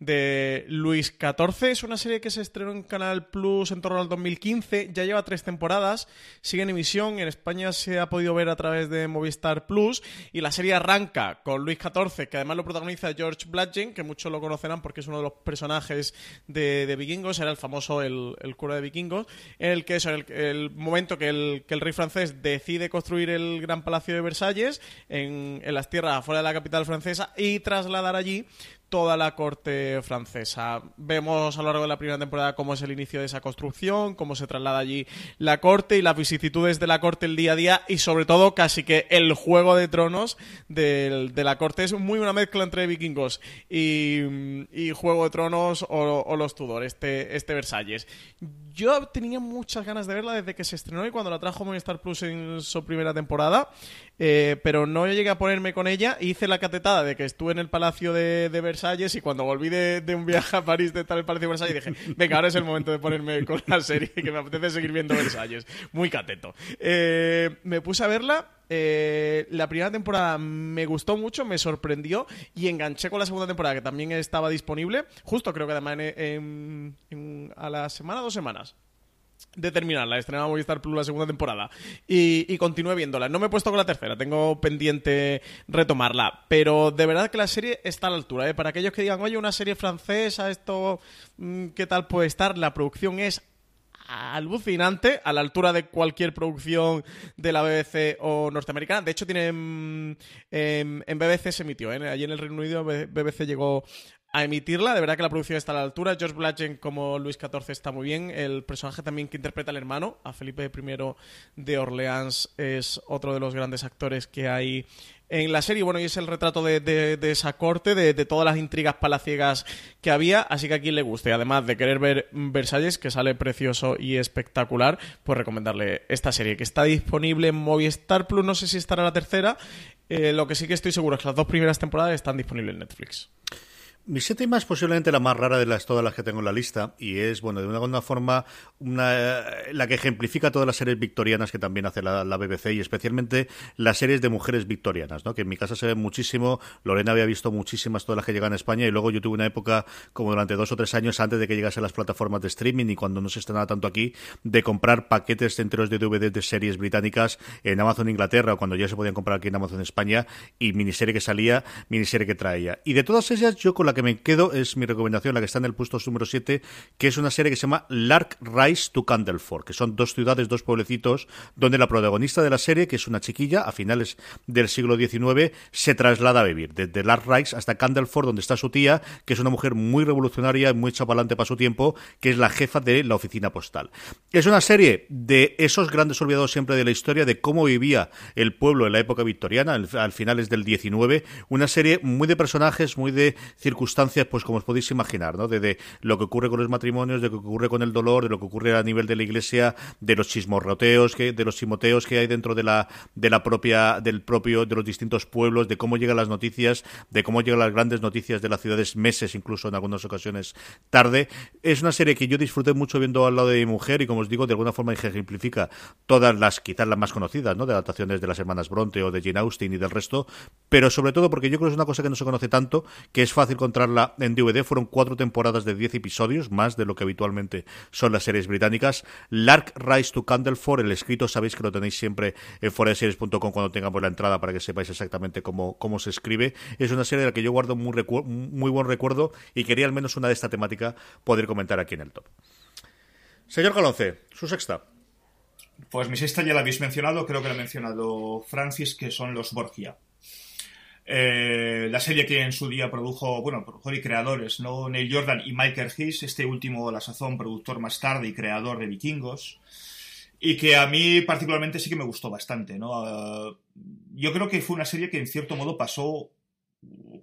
de Luis XIV. Es una serie que se estrenó en Canal Plus en torno al 2015, ya lleva tres temporadas, sigue en emisión, en España se ha podido ver a través de Movistar Plus. Y la serie arranca con Luis XIV, que además lo protagoniza George Bludgeon, que muchos lo conocerán porque es uno de los personajes de, de Vikingos, era el famoso el, el cura de Vikingos, en el que es el, el momento que el, que el rey francés decide construir el gran palacio de Versalles en, en las tierras afuera de la capital francesa y trasladar allí toda la corte francesa. Vemos a lo largo de la primera temporada cómo es el inicio de esa construcción, cómo se traslada allí la corte y las vicisitudes de la corte el día a día y sobre todo casi que el juego de tronos del- de, la corte es muy una mezcla entre vikingos y, y Juego de Tronos o, o los Tudor, este, este Versalles. Yo tenía muchas ganas de verla desde que se estrenó y cuando la trajo Movistar Plus en su primera temporada, eh, pero no llegué a ponerme con ella. Hice la catetada de que estuve en el Palacio de, Versalles y cuando volví de, un viaje a París de estar en el Palacio de Versalles dije, venga, ahora es el momento de ponerme con la serie que me apetece seguir viendo Versalles. Muy cateto. Eh, me puse a verla. eh, la primera temporada me gustó mucho, me sorprendió y enganché con la segunda temporada que también estaba disponible. Justo creo que además en- a la semana, dos semanas de terminarla, estrenaba Movistar Plus la segunda temporada y, y viéndola. No me he puesto con la tercera, tengo pendiente retomarla, pero de verdad que la serie está a la altura. ¿eh? Para aquellos que digan, oye, una serie francesa, esto, mm, ¿qué tal puede estar? La producción es alucinante, a la altura de cualquier producción de la BBC o norteamericana. De hecho, tiene mm, en, en BBC se emitió, ¿eh? allí en el Reino Unido BBC llegó a emitirla. De verdad que la producción está a la altura. George Bludgeon como Luis XIV está muy bien. El personaje también que interpreta al hermano, a Felipe I de Orleans, es otro de los grandes actores que hay en la serie. Bueno, y es el retrato de, de- esa corte, de, de todas las intrigas palaciegas que había. Así que a quien le guste, además de querer ver Versalles, que sale precioso y espectacular, pues recomendarle esta serie, que está disponible en Movistar Plus. No sé si estará la tercera. Eh, lo que sí que estoy seguro es que las dos primeras temporadas están disponibles en Netflix. Mi séptima es posiblemente la más rara de las todas las que tengo en la lista y es, bueno, de una, forma una, la que ejemplifica todas las series victorianas que también hace la, BBC y especialmente las series de mujeres victorianas, ¿no? Que en mi casa se ven muchísimo, Lorena había visto muchísimas todas las que llegan a España y luego yo tuve una época como durante dos o tres años antes de que llegasen las plataformas de streaming y cuando no se estrenaba tanto aquí, de comprar paquetes enteros de DVD de series británicas en Amazon Inglaterra o cuando ya se podían comprar aquí en Amazon España y miniserie que salía, miniserie que traía. Y de todas ellas, yo con la que me quedo es mi recomendación, la que está en el puesto número 7, que es una serie que se llama Lark Rise to Candleford, que son dos ciudades, dos pueblecitos, donde la protagonista de la serie, que es una chiquilla a finales del siglo XIX, se traslada a vivir, desde Lark Rise hasta Candleford, donde está su tía, que es una mujer muy revolucionaria muy chapalante para su tiempo, que es la jefa de la oficina postal. Es una serie de esos grandes olvidados siempre de la historia, de cómo vivía el pueblo en la época victoriana, al finales del XIX, una serie muy de personajes, muy de circunstancias, pues como os podéis imaginar, ¿no? De, de lo que ocurre con los matrimonios, de lo que ocurre con el dolor, de lo que ocurre a nivel de la iglesia, de los chismorroteos, que, de los simoteos que hay dentro de la, de la propia, del propio, de los distintos pueblos, de cómo llegan las noticias, de cómo llegan las grandes noticias de las ciudades meses, incluso en algunas ocasiones tarde. Es una serie que yo disfruté mucho viendo al lado de mi mujer y como os digo, de alguna forma ejemplifica todas las, quizás las más conocidas, ¿no? De adaptaciones de las hermanas Bronte o de Jane Austen y del resto, pero sobre todo porque yo creo que es una cosa que no se conoce tanto, que es fácil encontrarla en DVD. Fueron cuatro temporadas de 10 episodios, más de lo que habitualmente son las series británicas. Lark Rise to Candleford, el escrito sabéis que lo tenéis siempre en foreseries.com cuando tengamos la entrada para que sepáis exactamente cómo, cómo se escribe. Es una serie de la que yo guardo muy, muy buen recuerdo y quería al menos una de esta temática poder comentar aquí en el top. Señor Calonce, su sexta. Pues mi sexta ya la habéis mencionado, creo que la ha mencionado Francis, que son los Borgia. Eh, la serie que en su día produjo, bueno, productor y creadores, ¿no? Neil Jordan y Michael Hiss, este último a la sazón, productor más tarde y creador de Vikingos. Y que a mí particularmente sí que me gustó bastante, ¿no? Uh, yo creo que fue una serie que en cierto modo pasó,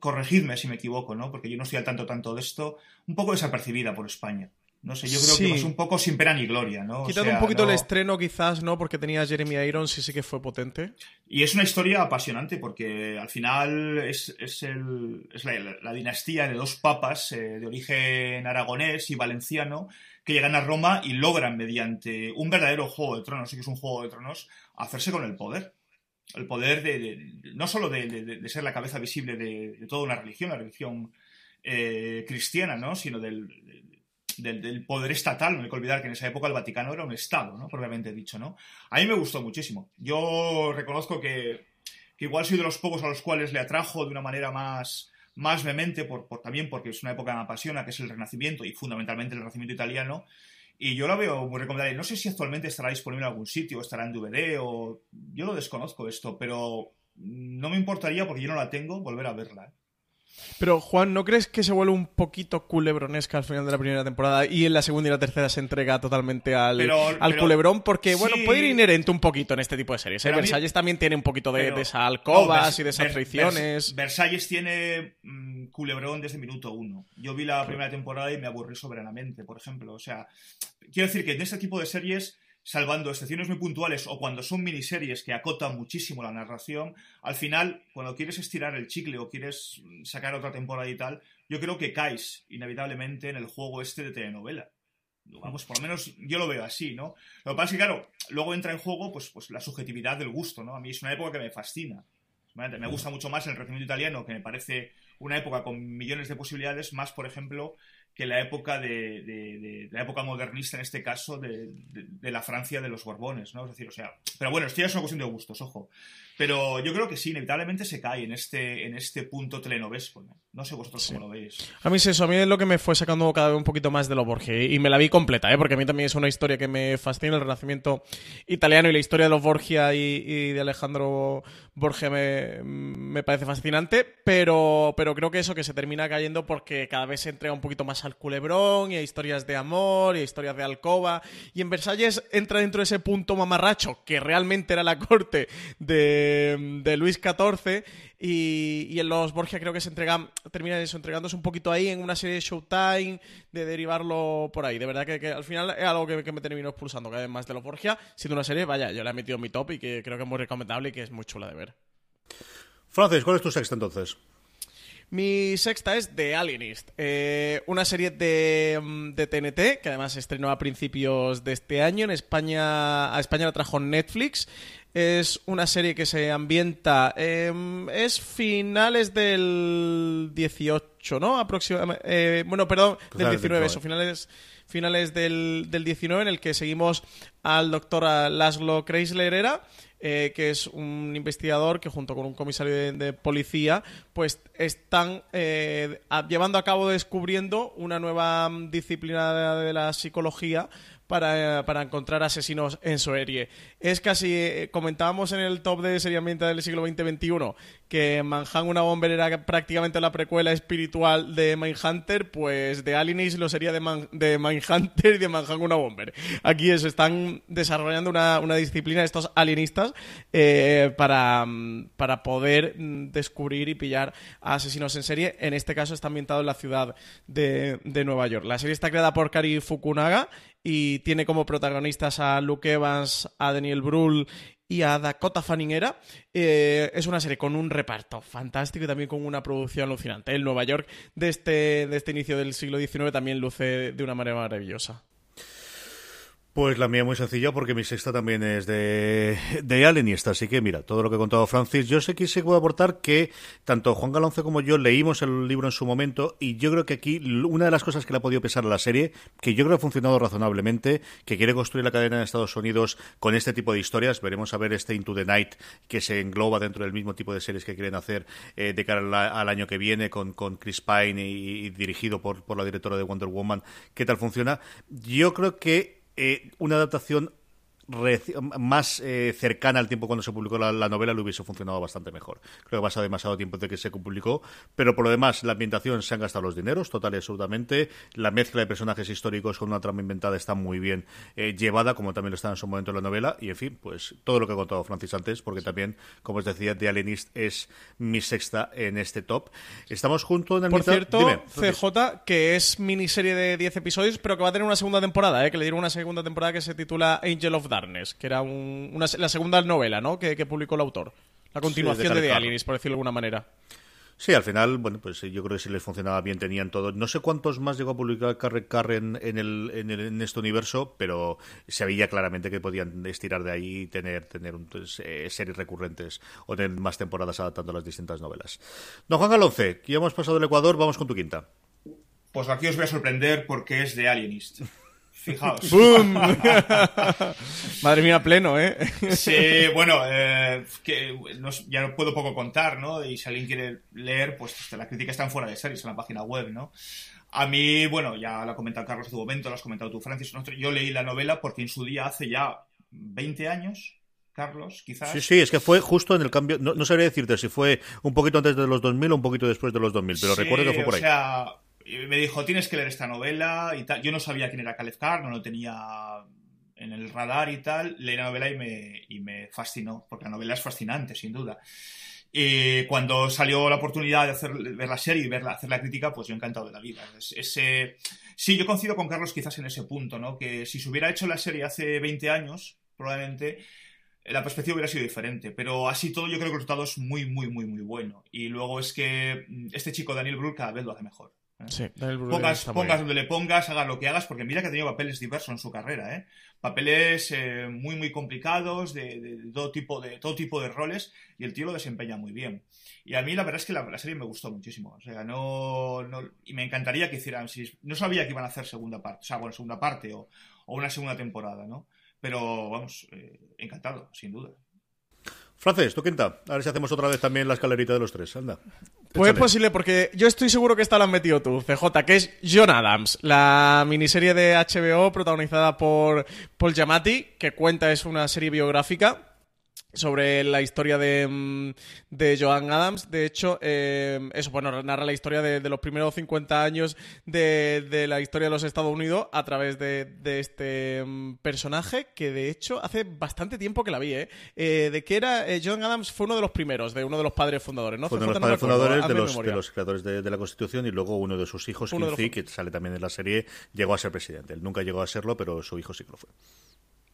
corregidme si me equivoco, ¿no? Porque yo no estoy al tanto tanto de esto, un poco desapercibida por España. No sé, yo creo Sí. que pasó un poco sin pena ni gloria, ¿no? O Quitando sea, un poquito no- el estreno, quizás, ¿no? Porque tenía a Jeremy Irons y sí que fue potente. Y es una historia apasionante porque al final es, es, el- es la, dinastía de dos papas eh, de origen aragonés y valenciano que llegan a Roma y logran mediante un verdadero juego de tronos, sí que es un juego de tronos, hacerse con el poder. El poder de, no solo de, de- de ser la cabeza visible de, de toda una religión, la religión eh, cristiana, ¿no? sino del, del, del poder estatal. No hay que olvidar que en esa época el Vaticano era un Estado, ¿no? propiamente dicho. ¿no? A mí me gustó muchísimo. Yo reconozco que, que igual soy de los pocos a los cuales le atrajo de una manera más, más vehemente, por, por- también porque es una época que me apasiona, que es el Renacimiento y fundamentalmente el Renacimiento italiano. Y yo la veo muy recomendable. No sé si actualmente estará disponible en algún sitio, estará en DVD o... Yo lo desconozco esto, pero no me importaría, porque yo no la tengo, volver a verla. ¿eh? Pero, Juan, ¿no crees que se vuelve un poquito culebronesca al final de la primera temporada y en la segunda y la tercera se entrega totalmente al, Pero- al pero- culebrón? Porque, bueno, sí. puede ir inherente un poquito en este tipo de series. ¿eh? Mí- Versalles también tiene un poquito de, Pero- de esas alcobas Vers- y de esas Vers- fricciones. Vers- Versalles tiene mm, culebrón desde minuto uno. Yo vi la primera temporada y me aburrí soberanamente, por ejemplo. O sea, quiero decir que en este tipo de series, salvando excepciones muy puntuales o cuando son miniseries que acotan muchísimo la narración, al final, cuando quieres estirar el chicle o quieres mm, sacar otra temporada y tal, yo creo que caes inevitablemente en el juego este de telenovela. Vamos, por lo menos yo lo veo así, ¿no? Lo que pasa es que, claro, luego entra en juego pues, pues la subjetividad del gusto, ¿no? A mí es una época que me fascina. Me gusta mucho más el Renacimiento italiano, que me parece una época con millones de posibilidades, más, por ejemplo, que la época de, de- de- la época modernista, en este caso, de, de- la Francia de los Borbones, ¿no? Es decir, o sea, pero bueno, esto ya es una cuestión de gustos, ojo. Pero yo creo que sí, inevitablemente se cae en este, en este punto telenovesco, ¿no? No sé vosotros cómo lo veis. A mí es eso, a mí es lo que me fue sacando cada vez un poquito más de lo Borgia. Y me la vi completa, ¿eh? porque a mí también es una historia que me fascina, el renacimiento italiano y la historia de los Borgia y, y de Alejandro Borgia me, me parece fascinante, pero, pero creo que eso que se termina cayendo porque cada vez se entrega un poquito más al culebrón y a historias de amor y a historias de alcoba. Y en Versalles entra dentro de ese punto mamarracho que realmente era la corte de, Luis XIV y, en los Borgia creo que se entregan, termina eso, entregándose un poquito ahí en una serie de Showtime, de derivarlo por ahí. De verdad que, al final es algo que, me terminó expulsando cada vez más de los Borgia, siendo una serie, vaya, yo la he metido mi top y que creo que es muy recomendable y que es muy chula de ver. Francis, ¿cuál es tu sexta entonces? Mi sexta es The Alienist, eh, una serie de, mm, de TNT que además se estrenó a principios de este año. En España, a España la trajo Netflix. Es una serie que se ambienta. em, es finales del 18, ¿no? Aproximadamente. eh, bueno, perdón, del Finales del 19, 19. eso, finales, finales del, del 19, en el que seguimos al doctor Laszlo Kreisler era, eh, que es un investigador que junto con un comisario de, policía, pues están eh, llevando a cabo descubriendo una nueva mm, disciplina de, la psicología para, para encontrar asesinos en serie. Es casi, eh, comentábamos en el top de serie ambiental del siglo XX-XXI que Manhunt una Bomber era prácticamente la precuela espiritual de Mindhunter, pues de Alienist lo sería de, Man- de Mindhunter y de Manhunt una Bomber. Aquí eso, están desarrollando una, una disciplina estos alienistas eh, para, para poder descubrir y pillar a asesinos en serie. En este caso está ambientado en la ciudad de, de Nueva York. La serie está creada por Kari Fukunaga y tiene como protagonistas a Luke Evans, a Daniel Brühl y a Dakota Fanning era. Eh, es una serie con un reparto fantástico y también con una producción alucinante. El Nueva York de este, de este inicio del siglo XIX también luce de una manera maravillosa. Pues la mía muy sencilla porque mi sexta también es de, de Alienista, así que mira, todo lo que ha contado Francis, yo sé que sí puedo aportar que tanto Juan Galonce como yo leímos el libro en su momento y yo creo que aquí una de las cosas que le ha podido pesar a la serie, que yo creo que ha funcionado razonablemente, que quiere construir la cadena en Estados Unidos con este tipo de historias, veremos a ver este Into the Night que se engloba dentro del mismo tipo de series que quieren hacer eh, de cara al, al año que viene con, con Chris Pine y, y dirigido por, por la directora de Wonder Woman, qué tal funciona. Yo creo que eh, una adaptación más eh, cercana al tiempo cuando se publicó la, novela le hubiese funcionado bastante mejor. Creo que ha pasado demasiado tiempo desde que se publicó, pero por lo demás, la ambientación se han gastado los dineros, total y absolutamente. La mezcla de personajes históricos con una trama inventada está muy bien eh, llevada, como también lo está en su momento en la novela. Y en fin, pues todo lo que ha contado Francis antes, porque también, como os decía, The Alienist es mi sexta en este top. Estamos juntos en el Por cierto, CJ, que es miniserie de 10 episodios, pero que va a tener una segunda temporada, ¿eh? que le dieron una segunda temporada que se titula Angel of Darkness, que era una, la segunda novela ¿no? que, publicó el autor. La continuación de The Alienist, por decirlo de alguna manera. Sí, al final, bueno, pues yo creo que si les funcionaba bien tenían todo. No sé cuántos más llegó a publicar Carren en, el, en, el, en, este universo, pero se veía claramente que podían estirar de ahí y tener, tener pues, eh, series recurrentes o tener más temporadas adaptando las distintas novelas. Don Juan Galonce, que ya hemos pasado el Ecuador, vamos con tu quinta. Pues aquí os voy a sorprender porque es de Alienist. Fijaos. Madre mía, pleno, ¿eh? sí, bueno, eh, que ya no puedo poco contar, ¿no? Y si alguien quiere leer, pues la crítica está en fuera de series en la página web, ¿no? A mí, bueno, ya lo ha comentado Carlos en tu momento, lo has comentado tú, Francis. Yo leí la novela porque en su día, hace ya 20 años, Carlos, quizás. Sí, sí, es que fue justo en el cambio. No, sabría decirte si fue un poquito antes de los 2000 o un poquito después de los 2000, pero recuerdo que fue por ahí. O me dijo, tienes que leer esta novela y tal. Yo no sabía quién era Caleb Carr, no lo tenía en el radar y tal. Leí la novela y me, y me fascinó, porque la novela es fascinante, sin duda. Y cuando salió la oportunidad de hacer, ver la serie y verla, hacer la crítica, pues yo encantado de la vida. ese... Sí, yo coincido con Carlos quizás en ese punto, ¿no? Que si se hubiera hecho la serie hace 20 años, probablemente la perspectiva hubiera sido diferente. Pero así todo, yo creo que el resultado es muy, muy, muy, muy bueno. Y luego es que mm, este chico, Daniel Brühl, cada vez lo hace mejor. Sí, pongas, pongas donde le pongas, hagas lo que hagas, porque mira que ha tenido papeles diversos en su carrera, ¿eh? Papeles eh, muy, muy complicados, de, todo tipo de todo tipo de roles, y el tío lo desempeña muy bien. Y a mí la verdad es que la, serie me gustó muchísimo. O sea, no, Y me encantaría que hicieran. Si, no sabía que iban a hacer segunda parte, o sea, bueno, segunda parte o, una segunda temporada, ¿no? Pero vamos, eh, encantado, sin duda. Frances, tu quinta. A ver si hacemos otra vez también la escalerita de los tres. Anda. Pues es posible, porque yo estoy seguro que esta la has metido tú, CJ, que es John Adams, la miniserie de HBO protagonizada por Paul Giamatti, que cuenta, es una serie biográfica sobre la historia de, mm, de Joan Adams. De hecho, eh, eso, bueno, narra la historia de, los primeros 50 años de, la historia de los Estados Unidos a través de, este mm, personaje que, de hecho, hace bastante tiempo que la vi, ¿eh? eh de que era, eh, Joan Adams fue uno de los primeros, de uno de los padres fundadores, ¿no? Fue uno de los padres fundadores de los, creadores de, la Constitución y luego uno de sus hijos, Quincy, que sale también en la serie, llegó a ser presidente. Él nunca llegó a serlo, pero su hijo sí que lo fue.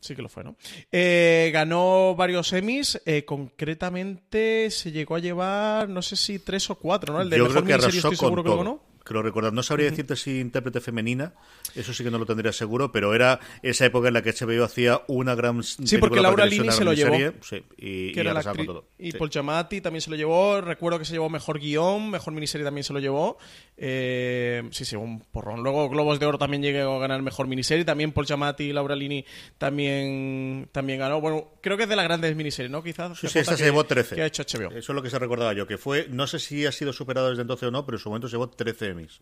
Sí que lo fue, ¿no? Eh, ganó varios Emmys, eh, concretamente se llegó a llevar, no sé si tres o cuatro, ¿no? El de Yo creo que arrasó con todo. que lo ganó creo recordar. No sabría decirte si intérprete femenina, eso sí que no lo tendría seguro, pero era esa época en la que HBO hacía una gran Sí, porque Laura Lini se lo llevó. Sí, y, que era la todo. Y Paul Chamati también se lo llevó. Recuerdo que se llevó mejor guion, mejor miniserie también se lo llevó. Eh, sí, sí, un porrón. Luego Globos de Oro también llegó a ganar mejor miniserie. También Paul Chamati y Laura Lini también, también ganó. Bueno, creo que es de las grandes miniseries, ¿no? Quizás. Sí, sí esta se llevó 13. Que ha hecho HBO. Eso es lo que se recordaba yo, que fue, no sé si ha sido superado desde entonces o no, pero en su momento se llevó 13 Grammys.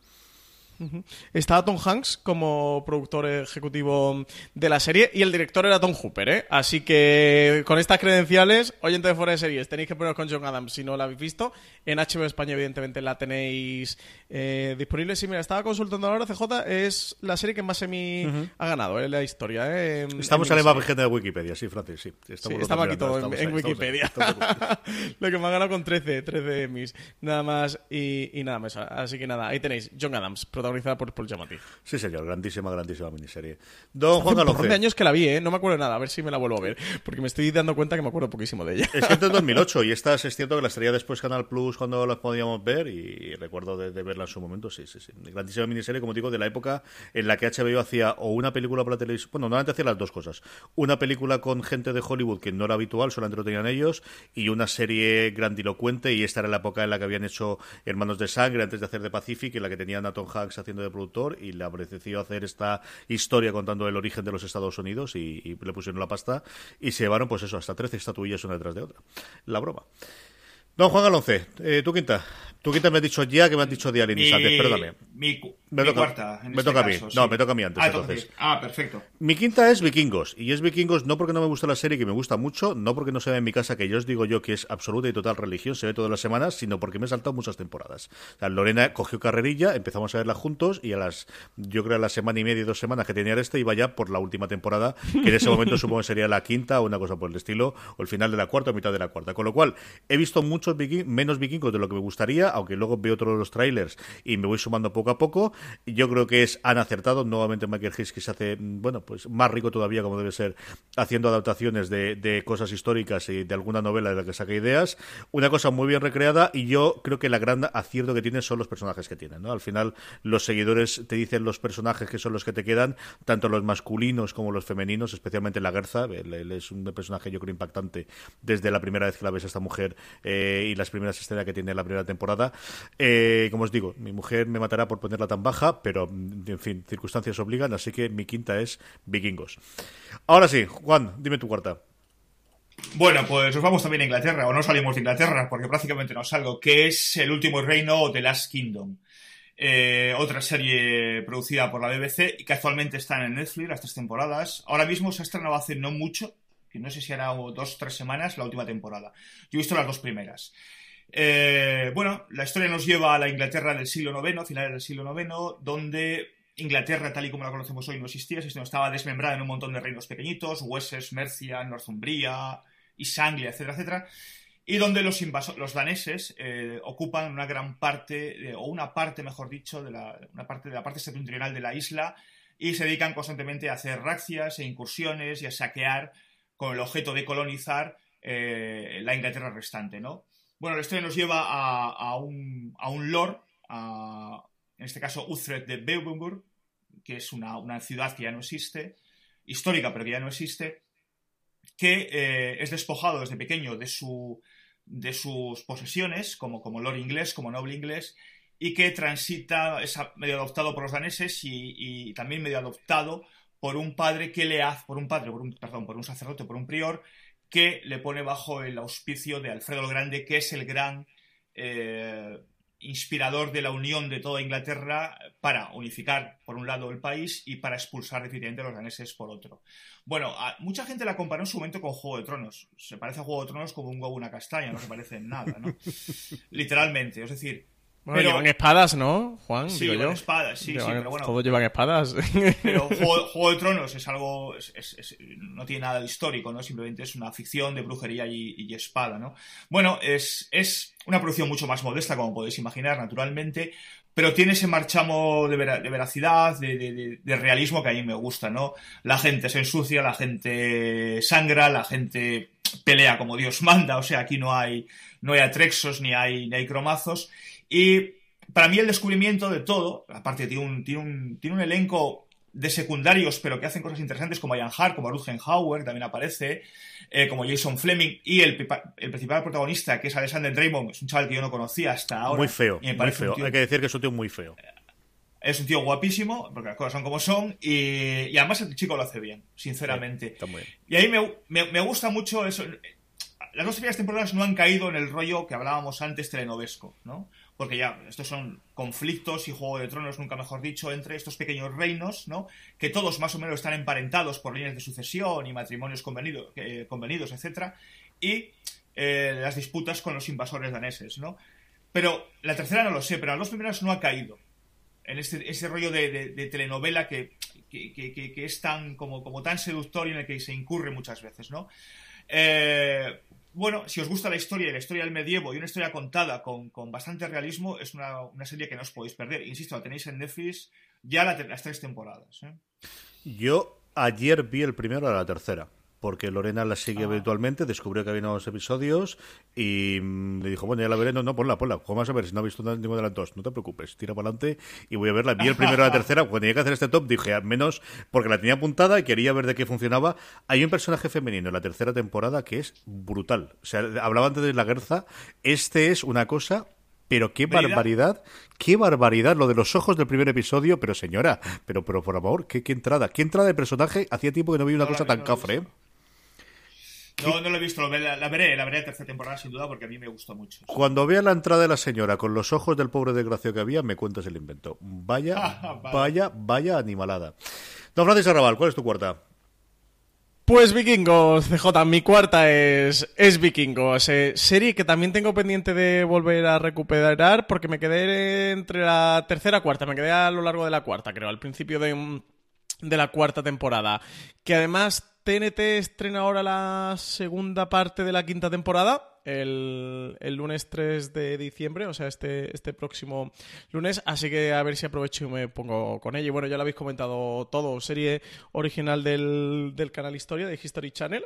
Estaba Tom Hanks como productor ejecutivo de la serie y el director era Tom Hooper, ¿eh? Así que con estas credenciales, oyente de fuera de series, tenéis que poneros con John Adams si no la habéis visto. En HBO España, evidentemente, la tenéis eh, disponible. Sí, mira, estaba consultando ahora, CJ, es la serie que más semi ha ganado en ¿eh? la historia. ¿eh? estamos en, la más vigente de Wikipedia, sí, Francis, sí. estaba aquí todo en, Wikipedia. Lo que me ha ganado con 13, 13 Emmys. Nada más y, y nada más. Así que nada, ahí tenéis John Adams, protagonista protagonizada por Paul Giamatti. Sí, señor, grandísima, grandísima miniserie. Don Juan Hace un de años que la vi, ¿eh? No me acuerdo nada, a ver si me la vuelvo a ver, porque me estoy dando cuenta que me acuerdo poquísimo de ella. Es que es 2008 y esta es cierto que la estaría después Canal Plus cuando las podíamos ver y recuerdo de, verla en su momento, sí, sí, sí. Grandísima miniserie, como digo, de la época en la que HBO hacía o una película para la televisión, bueno, normalmente hacía las dos cosas. Una película con gente de Hollywood que no era habitual, solamente lo tenían ellos, y una serie grandilocuente y esta era la época en la que habían hecho Hermanos de Sangre antes de hacer de Pacific, en la que tenían a Tom Hanks haciendo de productor y le apreció hacer esta historia contando el origen de los Estados Unidos y, le pusieron la pasta y se llevaron, pues eso, hasta 13 estatuillas una detrás de otra. La broma. Don Juan Alonce, eh, tu quinta. Tu quinta me has dicho ya que me has dicho de antes, perdóname. Mi, Me Mi toca, cuarta, en me este toca a mí. caso, No, me toca a mí antes. Ah, entonces. entonces. Ah, perfecto. Mi quinta es Vikingos. Y es Vikingos no porque no me gusta la serie, que me gusta mucho, no porque no se ve en mi casa, que yo os digo yo que es absoluta y total religión, se ve todas las semanas, sino porque me he saltado muchas temporadas. O sea, Lorena cogió carrerilla, empezamos a verla juntos y a las, yo creo a la semana y media, dos semanas que tenía este, iba ya por la última temporada, que en ese momento supongo que sería la quinta o una cosa por el estilo, o el final de la cuarta o mitad de la cuarta. Con lo cual, he visto muchos viking- menos vikingos de lo que me gustaría, aunque luego veo todos los trailers y me voy sumando poco a poco. Yo creo que es, han acertado. Nuevamente Michael Hayes que se hace, mm, bueno, pues más rico todavía como debe ser, haciendo adaptaciones de, cosas históricas y de alguna novela de la que saca ideas. Una cosa muy bien recreada y yo creo que la gran acierto que tiene son los personajes que tienen, ¿no? Al final los seguidores te dicen los personajes que son los que te quedan, tanto los masculinos como los femeninos, especialmente la Gerza, él, él es un personaje yo creo impactante desde la primera vez que la ves a esta mujer eh, y las primeras escenas que tiene en la primera temporada. Eh, como os digo, mi mujer me matará por ponerla tan baja, pero mm, en fin, circunstancias obligan, así que mi quinta es Vikingos. Ahora sí, Juan, dime tu cuarta. Bueno, pues nos vamos también a Inglaterra, o no salimos de Inglaterra, porque prácticamente no salgo, que es El último reino The Last Kingdom. Eh, otra serie producida por la BBC y que actualmente está en Netflix, las tres temporadas. Ahora mismo se ha estrenado hace no mucho, que no sé si hará dos o tres semanas, la última temporada. Yo he visto las dos primeras. Eh, bueno, la historia nos lleva a la Inglaterra del siglo IX, finales del siglo IX, donde Inglaterra, tal y como la conocemos hoy, no existía, sino estaba desmembrada en un montón de reinos pequeñitos, Wessex, Mercia, Northumbria, East Anglia, etcétera, etcétera, y donde los, los daneses eh, ocupan una gran parte, o una parte, mejor dicho, de la, una parte de la parte septentrional de la isla y se dedican constantemente a hacer razzias e incursiones y a saquear con el objeto de colonizar eh, la Inglaterra restante, ¿no? Bueno, la historia nos lleva a, a un, a un lord, a- en este caso Uhtred de Beubenburg, que es una, una ciudad que ya no existe, histórica pero que ya no existe, que eh, es despojado desde pequeño de, su, de sus posesiones, como, como lord inglés, como noble inglés, y que transita, es medio adoptado por los daneses y, y también medio adoptado por un padre que le hace, por un padre, por un, perdón, por un sacerdote, por un prior, que le pone bajo el auspicio de Alfredo el Grande, que es el gran eh, inspirador de la unión de toda Inglaterra para unificar por un lado el país y para expulsar definitivamente a los daneses por otro. Bueno, a- mucha gente la comparó en su momento con Juego de Tronos. Se parece a Juego de Tronos como un huevo una castaña, no se parece en nada, ¿no? Literalmente, es decir... Bueno, pero- llevan espadas, ¿no, Juan? Sí, Digo llevan yo. espadas, sí, sí, pero bueno. Todos llevan espadas. Pero Juego, Juego de Tronos es algo. es- es- es- no tiene nada de histórico, ¿no? Simplemente es una ficción de brujería y, y espada, ¿no? Bueno, es, es una producción mucho más modesta, como podéis imaginar, naturalmente. Pero tiene ese marchamo de, vera- de veracidad, de, de- de- de realismo que a mí me gusta, ¿no? La gente se ensucia, la gente sangra, la gente pelea como Dios manda, o sea, aquí no hay, no hay atrexos ni hay, ni hay cromazos. Y para mí el descubrimiento de todo, aparte tiene un, tiene un, tiene un elenco de secundarios, pero que hacen cosas interesantes como Ian Hart, como Hauer, también aparece, eh, como Jason Fleming, y el, el principal protagonista, que es Alexander Draymond, es un chaval que yo no conocía hasta ahora. Muy feo, me muy feo. tío- Hay que decir que es un tío muy feo. es un tío guapísimo, porque las cosas son como son, y, y además el chico lo hace bien, sinceramente. Está muy bien. Y ahí me, me- me gusta mucho eso. Las dos primeras temporadas no han caído en el rollo que hablábamos antes telenovesco, ¿no? Porque ya, estos son conflictos y Juego de Tronos, nunca mejor dicho, entre estos pequeños reinos, ¿no? Que todos más o menos están emparentados por líneas de sucesión y matrimonios convenido- eh, convenidos, etcétera, y eh, las disputas con los invasores daneses, ¿no? Pero la tercera no lo sé, pero las dos primeras no ha caído en este, ese rollo de, telenovela que- que- que es tan como, como tan seductor y en el que se incurre muchas veces, ¿no? Eh, bueno, si os gusta la historia y la historia del medievo y una historia contada con, con bastante realismo, es una, una serie que no os podéis perder. Insisto, la tenéis en Netflix ya la las tres temporadas. ¿eh? Yo ayer vi el primero de la tercera. Porque Lorena la sigue Ah. habitualmente, descubrió que había nuevos episodios y mm, le dijo, bueno, ya la veré, no, no, ponla, ponla, ¿cómo vas a ver si no has visto ninguna de las dos? No te preocupes, tira para adelante y voy a verla. Vi el primero de la tercera, cuando tenía que hacer este top dije, al menos, porque la tenía apuntada y quería ver de qué funcionaba. Hay un personaje femenino en la tercera temporada que es brutal. O sea, hablaba antes de la Guerza, este es una cosa pero qué barbaridad, qué barbaridad lo de los ojos del primer episodio, pero señora, pero pero por favor, qué, qué entrada, qué entrada de personaje, hacía tiempo que no vi una No cosa tan cafre. No, no lo he visto, la, la veré, la veré la tercera temporada sin duda porque a mí me gustó mucho. Cuando vea la entrada de la señora con los ojos del pobre desgraciado que había, me cuentas el invento. Vaya, Vale. vaya, vaya animalada. Don Francisco Arrabal, ¿cuál es tu cuarta? Pues Vikingos, CJ, mi cuarta es, es Vikingos. eh, serie que también tengo pendiente de volver a recuperar porque me quedé entre la tercera y cuarta. Me quedé a lo largo de la cuarta, creo, al principio de, mm, de la cuarta temporada. Que además TNT estrena ahora la segunda parte de la quinta temporada. El, el lunes 3 de diciembre, o sea, este, este próximo lunes. Así que a ver si aprovecho y me pongo con ella. Y bueno, ya lo habéis comentado todo. Serie original del, del canal Historia, de History Channel,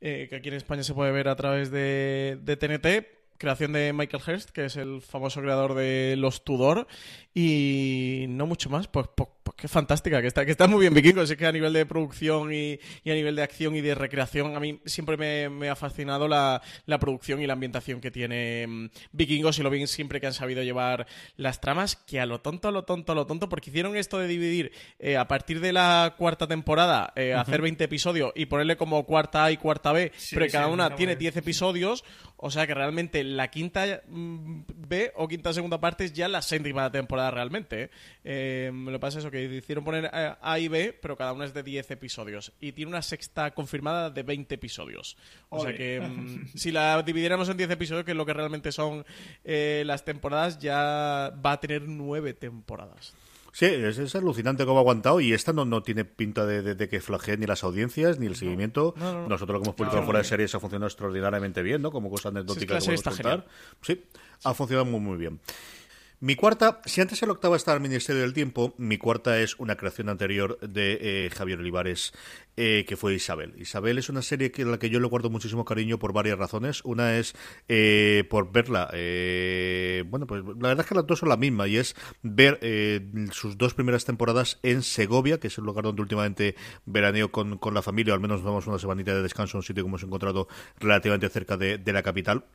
eh, que aquí en España se puede ver a través de, de TNT. Creación de Michael Hurst, que es el famoso creador de Los Tudor. Y no mucho más, pues, pues, pues qué fantástica, que está, que está muy bien Vikingos. Es que a nivel de producción y, y a nivel de acción y de recreación, a mí siempre me, me ha fascinado la, la producción y la ambientación que tiene mm, Vikingos y lo bien siempre que han sabido llevar las tramas, que a lo tonto, a lo tonto, a lo tonto, porque hicieron esto de dividir eh, a partir de la cuarta temporada, eh, hacer 20 episodios y ponerle como cuarta A y cuarta B, Sí, pero que cada una tiene bien. 10 episodios, o sea que realmente la quinta mm, B o quinta segunda parte es ya la séptima temporada realmente. ¿eh? Eh, lo que pasa es eso, que hicieron poner eh, A y B, pero cada una es de 10 episodios. Y tiene una sexta confirmada de 20 episodios. O sea que mm, si la dividiéramos en 10 episodios, que es lo que realmente son eh, las temporadas, ya va a tener 9 temporadas. Sí, es, es alucinante cómo ha aguantado y esta no, no tiene pinta de, de- de que flagee ni las audiencias ni el seguimiento. Nosotros lo que hemos publicado fuera de series ha funcionado extraordinariamente bien, ¿no? Como cosa anecdótica la que serie podemos contar. Sí, ha funcionado muy, muy bien. Mi cuarta, si antes el octava estaba el Ministerio del Tiempo, mi cuarta es una creación anterior de eh, Javier Olivares, eh, que fue Isabel. Isabel es una serie que, a la que yo le guardo muchísimo cariño por varias razones. Una es eh, por verla, eh, bueno, pues la verdad es que las dos son la misma, y es ver eh, sus dos primeras temporadas en Segovia, que es el lugar donde últimamente veraneo con, con la familia, o al menos nos vamos una semanita de descanso, un sitio que hemos encontrado relativamente cerca de- de la capital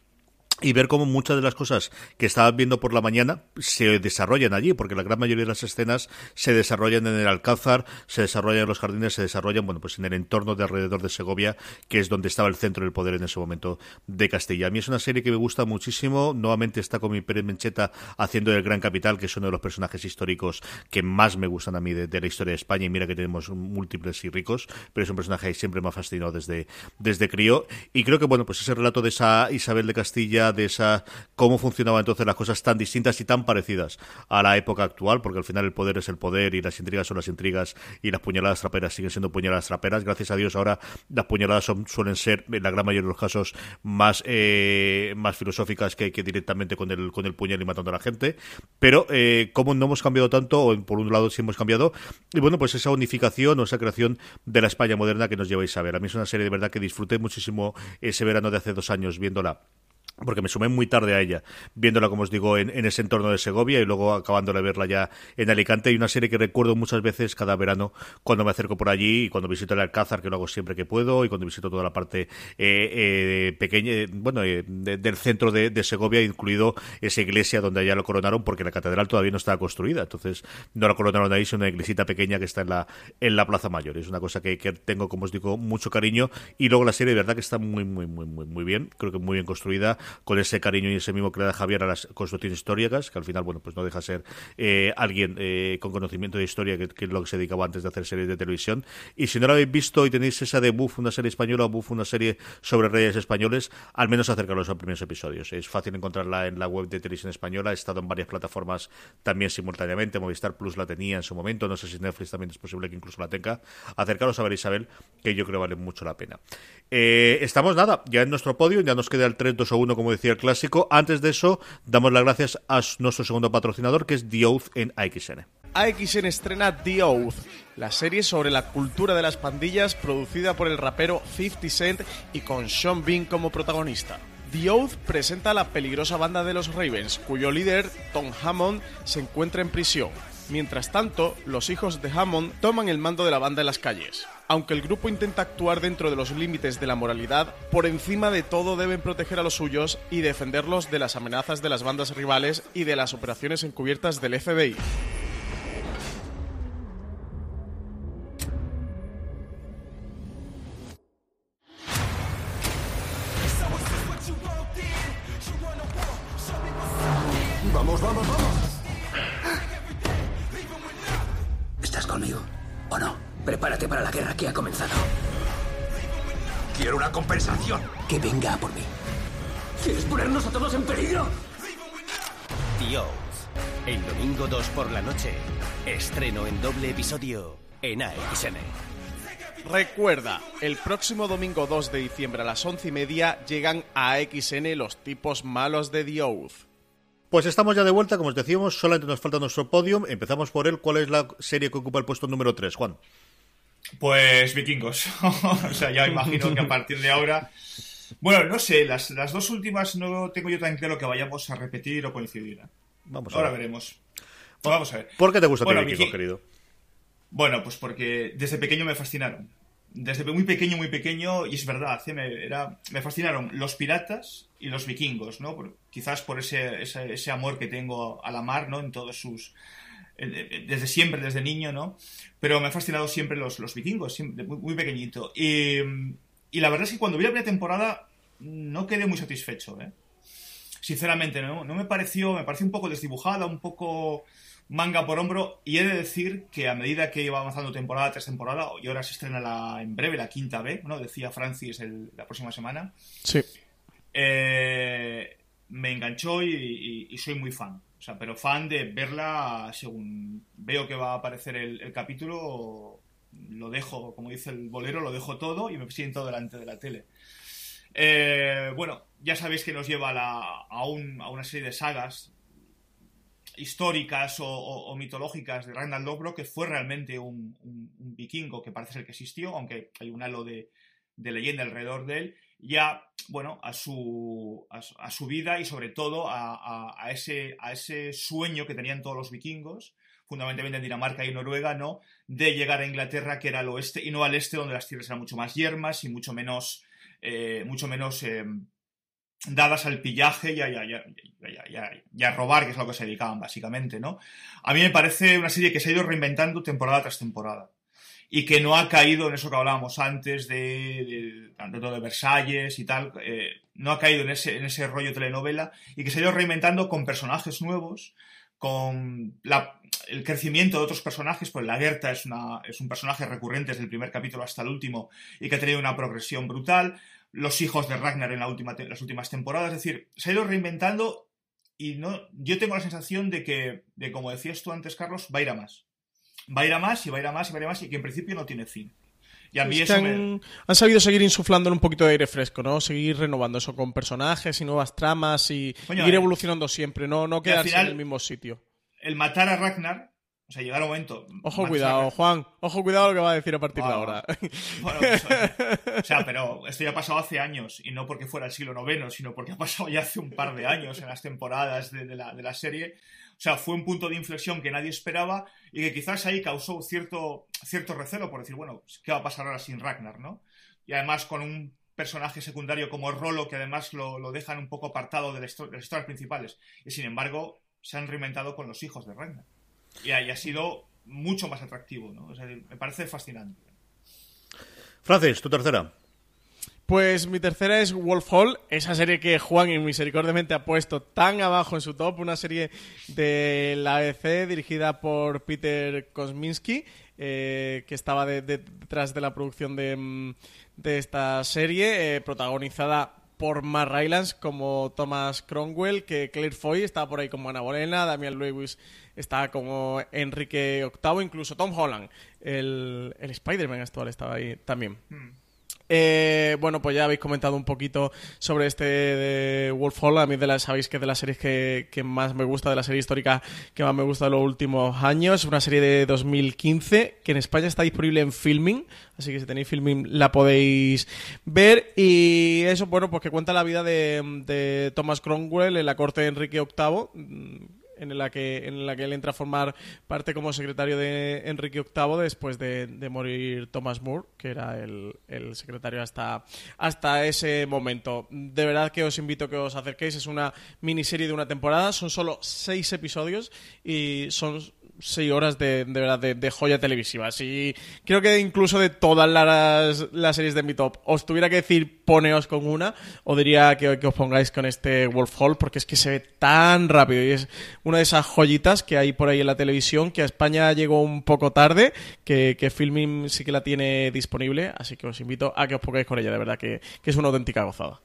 y ver cómo muchas de las cosas que estabas viendo por la mañana se desarrollan allí, porque la gran mayoría de las escenas se desarrollan en el Alcázar, se desarrollan en los jardines, se desarrollan, bueno, pues en el entorno de alrededor de Segovia, que es donde estaba el centro del poder en ese momento de Castilla. A mí es una serie que me gusta muchísimo, nuevamente está con mi Pérez Mencheta haciendo el Gran Capital, que es uno de los personajes históricos que más me gustan a mí de, de la historia de España, y mira que tenemos múltiples y ricos, pero es un personaje que siempre me ha fascinado desde, desde crío, y creo que, bueno, pues ese relato de esa Isabel de Castilla, de esa cómo funcionaban entonces las cosas tan distintas y tan parecidas a la época actual, porque al final el poder es el poder y las intrigas son las intrigas y las puñaladas traperas siguen siendo puñaladas traperas. Gracias a Dios ahora las puñaladas suelen ser en la gran mayoría de los casos más eh, más filosóficas que, que directamente con el con el puñal y matando a la gente. Pero eh, cómo no hemos cambiado tanto, o por un lado sí hemos cambiado, y bueno, pues esa unificación o esa creación de la España moderna que nos lleváis a ver. A mí es una serie de verdad que disfruté muchísimo ese verano de hace dos años viéndola porque me sumé muy tarde a ella, viéndola, como os digo, en, en ese entorno de Segovia y luego acabando de verla ya en Alicante. Y una serie que recuerdo muchas veces cada verano cuando me acerco por allí y cuando visito el Alcázar, que lo hago siempre que puedo, y cuando visito toda la parte eh, eh, pequeña, eh, bueno, eh, de- del centro de, de Segovia, incluido esa iglesia donde allá lo coronaron, porque la catedral todavía no estaba construida. Entonces, no la coronaron ahí, sino una iglesita pequeña que está en la, en la Plaza Mayor. Es una cosa que, que tengo, como os digo, mucho cariño. Y luego la serie, de verdad, que está muy, muy, muy, muy, muy bien. Creo que muy bien construida, con ese cariño y ese mismo que le da Javier a las construcciones históricas, que al final, bueno, pues no deja de ser eh, alguien eh, con conocimiento de historia, que, es lo que se dedicaba antes de hacer series de televisión. Y si no la habéis visto y tenéis esa de Buff, una serie española, o Buff, una serie sobre reyes españoles, al menos acercaros a los primeros episodios. Es fácil encontrarla en la web de televisión española, ha estado en varias plataformas también simultáneamente, Movistar Plus la tenía en su momento, no sé si Netflix también es posible que incluso la tenga. Acercaros a ver Isabel, que yo creo vale mucho la pena. Eh, estamos nada, ya en nuestro podio, ya nos queda el 3, 2 o 1, como decía el clásico. Antes de eso, damos las gracias a nuestro segundo patrocinador, que es The Oath en AXN. AXN estrena The Oath, la serie sobre la cultura de las pandillas producida por el rapero 50 Cent y con Sean Bean como protagonista. The Oath presenta a la peligrosa banda de los Ravens, cuyo líder, Tom Hammond, se encuentra en prisión. Mientras tanto, los hijos de Hammond toman el mando de la banda en las calles. Aunque el grupo intenta actuar dentro de los límites de la moralidad, por encima de todo deben proteger a los suyos y defenderlos de las amenazas de las bandas rivales y de las operaciones encubiertas del FBI. Vamos, vamos, ¿Estás conmigo o no? Prepárate para la guerra que ha comenzado. Quiero una compensación. Que venga a por mí. ¿Quieres ponernos a todos en peligro? Dios. El domingo 2 por la noche. Estreno en doble episodio en AXN. Recuerda, el próximo domingo 2 de diciembre a las once y media llegan a XN los tipos malos de The Oath. Pues estamos ya de vuelta, como os decíamos, solamente nos falta nuestro podium. Empezamos por él. ¿Cuál es la serie que ocupa el puesto número 3, Juan? Pues vikingos. o sea, ya imagino que a partir de ahora. Bueno, no sé, las, las dos últimas no tengo yo tan claro que vayamos a repetir o coincidir. Vamos a Ahora ver. veremos. Vamos a ver. ¿Por qué te gusta Bueno, a ti, Vikingo, Viking- querido? Bueno, pues porque desde pequeño me fascinaron. Desde muy pequeño, muy pequeño, y es verdad, me, era, me fascinaron los piratas y los vikingos, ¿no? Quizás por ese, ese, amor que tengo a la mar, ¿no? En todos sus... Desde siempre, desde niño, ¿no? Pero me han fascinado siempre los, los vikingos, siempre, muy, muy pequeñito. Y, y la verdad es que cuando vi la primera temporada no quedé muy satisfecho, ¿eh? Sinceramente, ¿no? No me pareció, me pareció un poco desdibujada, un poco manga por hombro, y he de decir que a medida que iba avanzando temporada tras temporada, y ahora se estrena la, en breve la quinta B, ¿no? Decía Francis el- la próxima semana, Sí. eh, me enganchó y, y- y soy muy fan. O sea, pero fan de verla según veo que va a aparecer el, el capítulo, lo dejo, como dice el bolero, lo dejo todo y me siento delante de la tele. Eh, bueno, ya sabéis que nos lleva a, la- a un- a una serie de sagas históricas o, mitológicas de Ragnar Lothbrok, que fue realmente un, vikingo que parece ser que existió, aunque hay un halo de, leyenda alrededor de él, ya, bueno, a su, a, su- vida y sobre todo a, ese, a ese sueño que tenían todos los vikingos, fundamentalmente en Dinamarca y Noruega, ¿no? De llegar a Inglaterra, que era al oeste, y no al este, donde las tierras eran mucho más yermas y mucho menos, eh, mucho menos eh, dadas al pillaje y a, y a- y a- y a- robar, que es lo que se dedicaban básicamente, ¿no? A mí me parece una serie que se ha ido reinventando temporada tras temporada y que no ha caído en eso que hablábamos antes de, de, tanto de Versalles y tal, eh, no ha caído en ese, en ese rollo telenovela y que se ha ido reinventando con personajes nuevos, con la- el crecimiento de otros personajes, pues la Gerta es, una, es un personaje recurrente desde el primer capítulo hasta el último y que ha tenido una progresión brutal, los hijos de Ragnar en la última te- las últimas temporadas, es decir, se ha ido reinventando y no, yo tengo la sensación de que, de como decías tú antes, Carlos, va a ir a más. Va a ir a más y va a ir a más y va a ir a más y que en principio no tiene fin. Y a mí Es que eso me... han, han sabido seguir insuflándole un poquito de aire fresco, ¿no? Seguir renovando eso con personajes y nuevas tramas y Coño, ir eh, evolucionando siempre, no, no quedarse final- en el mismo sitio. El matar a Ragnar, o sea, llegar a un momento... Ojo, matas a cuidado, Juan. Ojo, cuidado lo que va a decir a partir de Ah, ahora. Bueno, pues, o sea, pero esto ya ha pasado hace años, y no porque fuera el siglo IX, sino porque ha pasado ya hace un par de años en las temporadas de, de la, de la serie. O sea, fue un punto de inflexión que nadie esperaba y que quizás ahí causó cierto, cierto recelo por decir, bueno, ¿qué va a pasar ahora sin Ragnar, no? Y además con un personaje secundario como Rolo, que además lo, lo dejan un poco apartado de, la de las historias principales. Y sin embargo, se han reinventado con los hijos de Ragnar. Y ahí ha sido mucho más atractivo, ¿no? O sea, me parece fascinante. Francis, tu tercera. Pues mi tercera es Wolf Hall, esa serie que Juan misericordiamente ha puesto tan abajo en su top, una serie de la ABC dirigida por Peter Kosminski, eh, que estaba de- de- detrás de la producción de, mm, de esta serie, eh, protagonizada por Mark Rylance como Thomas Cromwell, que Claire Foy estaba por ahí como Ana Bolena, Damian Lewis estaba como Enrique VIII, incluso Tom Holland, el, el Spider-Man actual estaba ahí también. Eh, bueno, pues ya habéis comentado un poquito sobre este de Wolf Hall. A mí de la, sabéis que es de las series que, más me gusta, de la serie histórica que más me gusta de los últimos años. Una serie de 2015 que en España está disponible en Filming, así que si tenéis Filming la podéis ver. Y eso, bueno, pues que cuenta la vida de, de Thomas Cromwell en la corte de Enrique VIII. En la, que, en la que él entra a formar parte como secretario de Enrique VIII después de, morir Thomas More, que era el, el secretario hasta, hasta ese momento. De verdad que os invito a que os acerquéis. Es una miniserie de una temporada, son solo seis episodios y son seis horas de, de verdad de, joya televisiva. Y creo que incluso de todas las, las series de mi top, os tuviera que decir poneos con una, o diría que, que os pongáis con este Wolf Hall, porque es que se ve tan rápido y es una de esas joyitas que hay por ahí en la televisión, que a España llegó un poco tarde, que, que Filming sí que la tiene disponible, así que os invito a que os pongáis con ella, de verdad que, que es una auténtica gozada.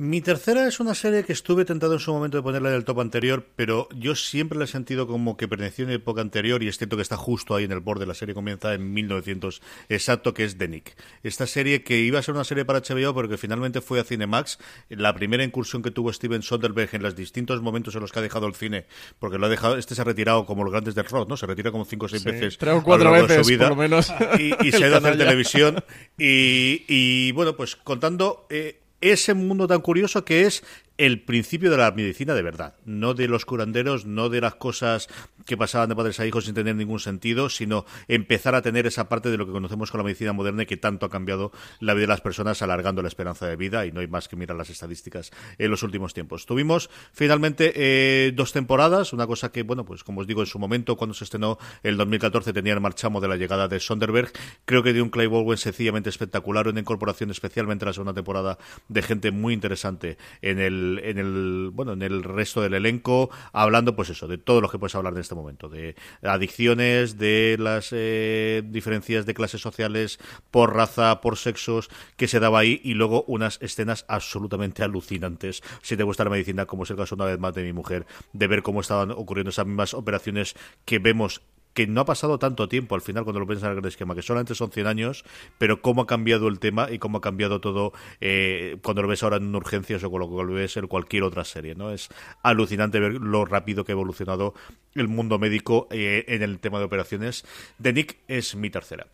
Mi tercera es una serie que estuve tentado en su momento de ponerla en el top anterior, pero yo siempre la he sentido como que perteneció en época anterior y es cierto que está justo ahí en el borde. La serie comienza en 1900 exacto, que es The Nick. Esta serie que iba a ser una serie para HBO, pero que finalmente fue a Cinemax. La primera incursión que tuvo Steven Soderbergh en los distintos momentos en los que ha dejado el cine, porque lo ha dejado, este se ha retirado como los grandes del rock, ¿no? Se retira como cinco o seis Sí, veces. tres o a cuatro lo largo de veces, su vida. por lo menos. Y, se ha ido a hacer televisión. Y, y, bueno, pues contando. eh, ese mundo tan curioso que es el principio de la medicina de verdad, no de los curanderos, no de las cosas que pasaban de padres a hijos sin tener ningún sentido, sino empezar a tener esa parte de lo que conocemos con la medicina moderna y que tanto ha cambiado la vida de las personas, alargando la esperanza de vida, y no hay más que mirar las estadísticas en los últimos tiempos. Tuvimos finalmente eh, dos temporadas, una cosa que, bueno, pues como os digo, en su momento, cuando se estrenó el 2014, tenía el marchamo de la llegada de Sonderberg, creo que dio un Clay Baldwin sencillamente espectacular, una incorporación especialmente en la segunda temporada de gente muy interesante en el en el bueno en el resto del elenco hablando pues eso de todo lo que puedes hablar en este momento de adicciones de las eh, diferencias de clases sociales por raza por sexos que se daba ahí y luego unas escenas absolutamente alucinantes. Si te gusta la medicina como es el caso una vez más de mi mujer de ver cómo estaban ocurriendo esas mismas operaciones que vemos que no ha pasado tanto tiempo al final cuando lo piensas en el gran esquema, que solamente son 100 años, pero cómo ha cambiado el tema y cómo ha cambiado todo eh, cuando lo ves ahora en urgencias o con lo que lo ves en cualquier otra serie, ¿no? Es alucinante ver lo rápido que ha evolucionado el mundo médico eh, en el tema de operaciones. De Nick es mi tercera.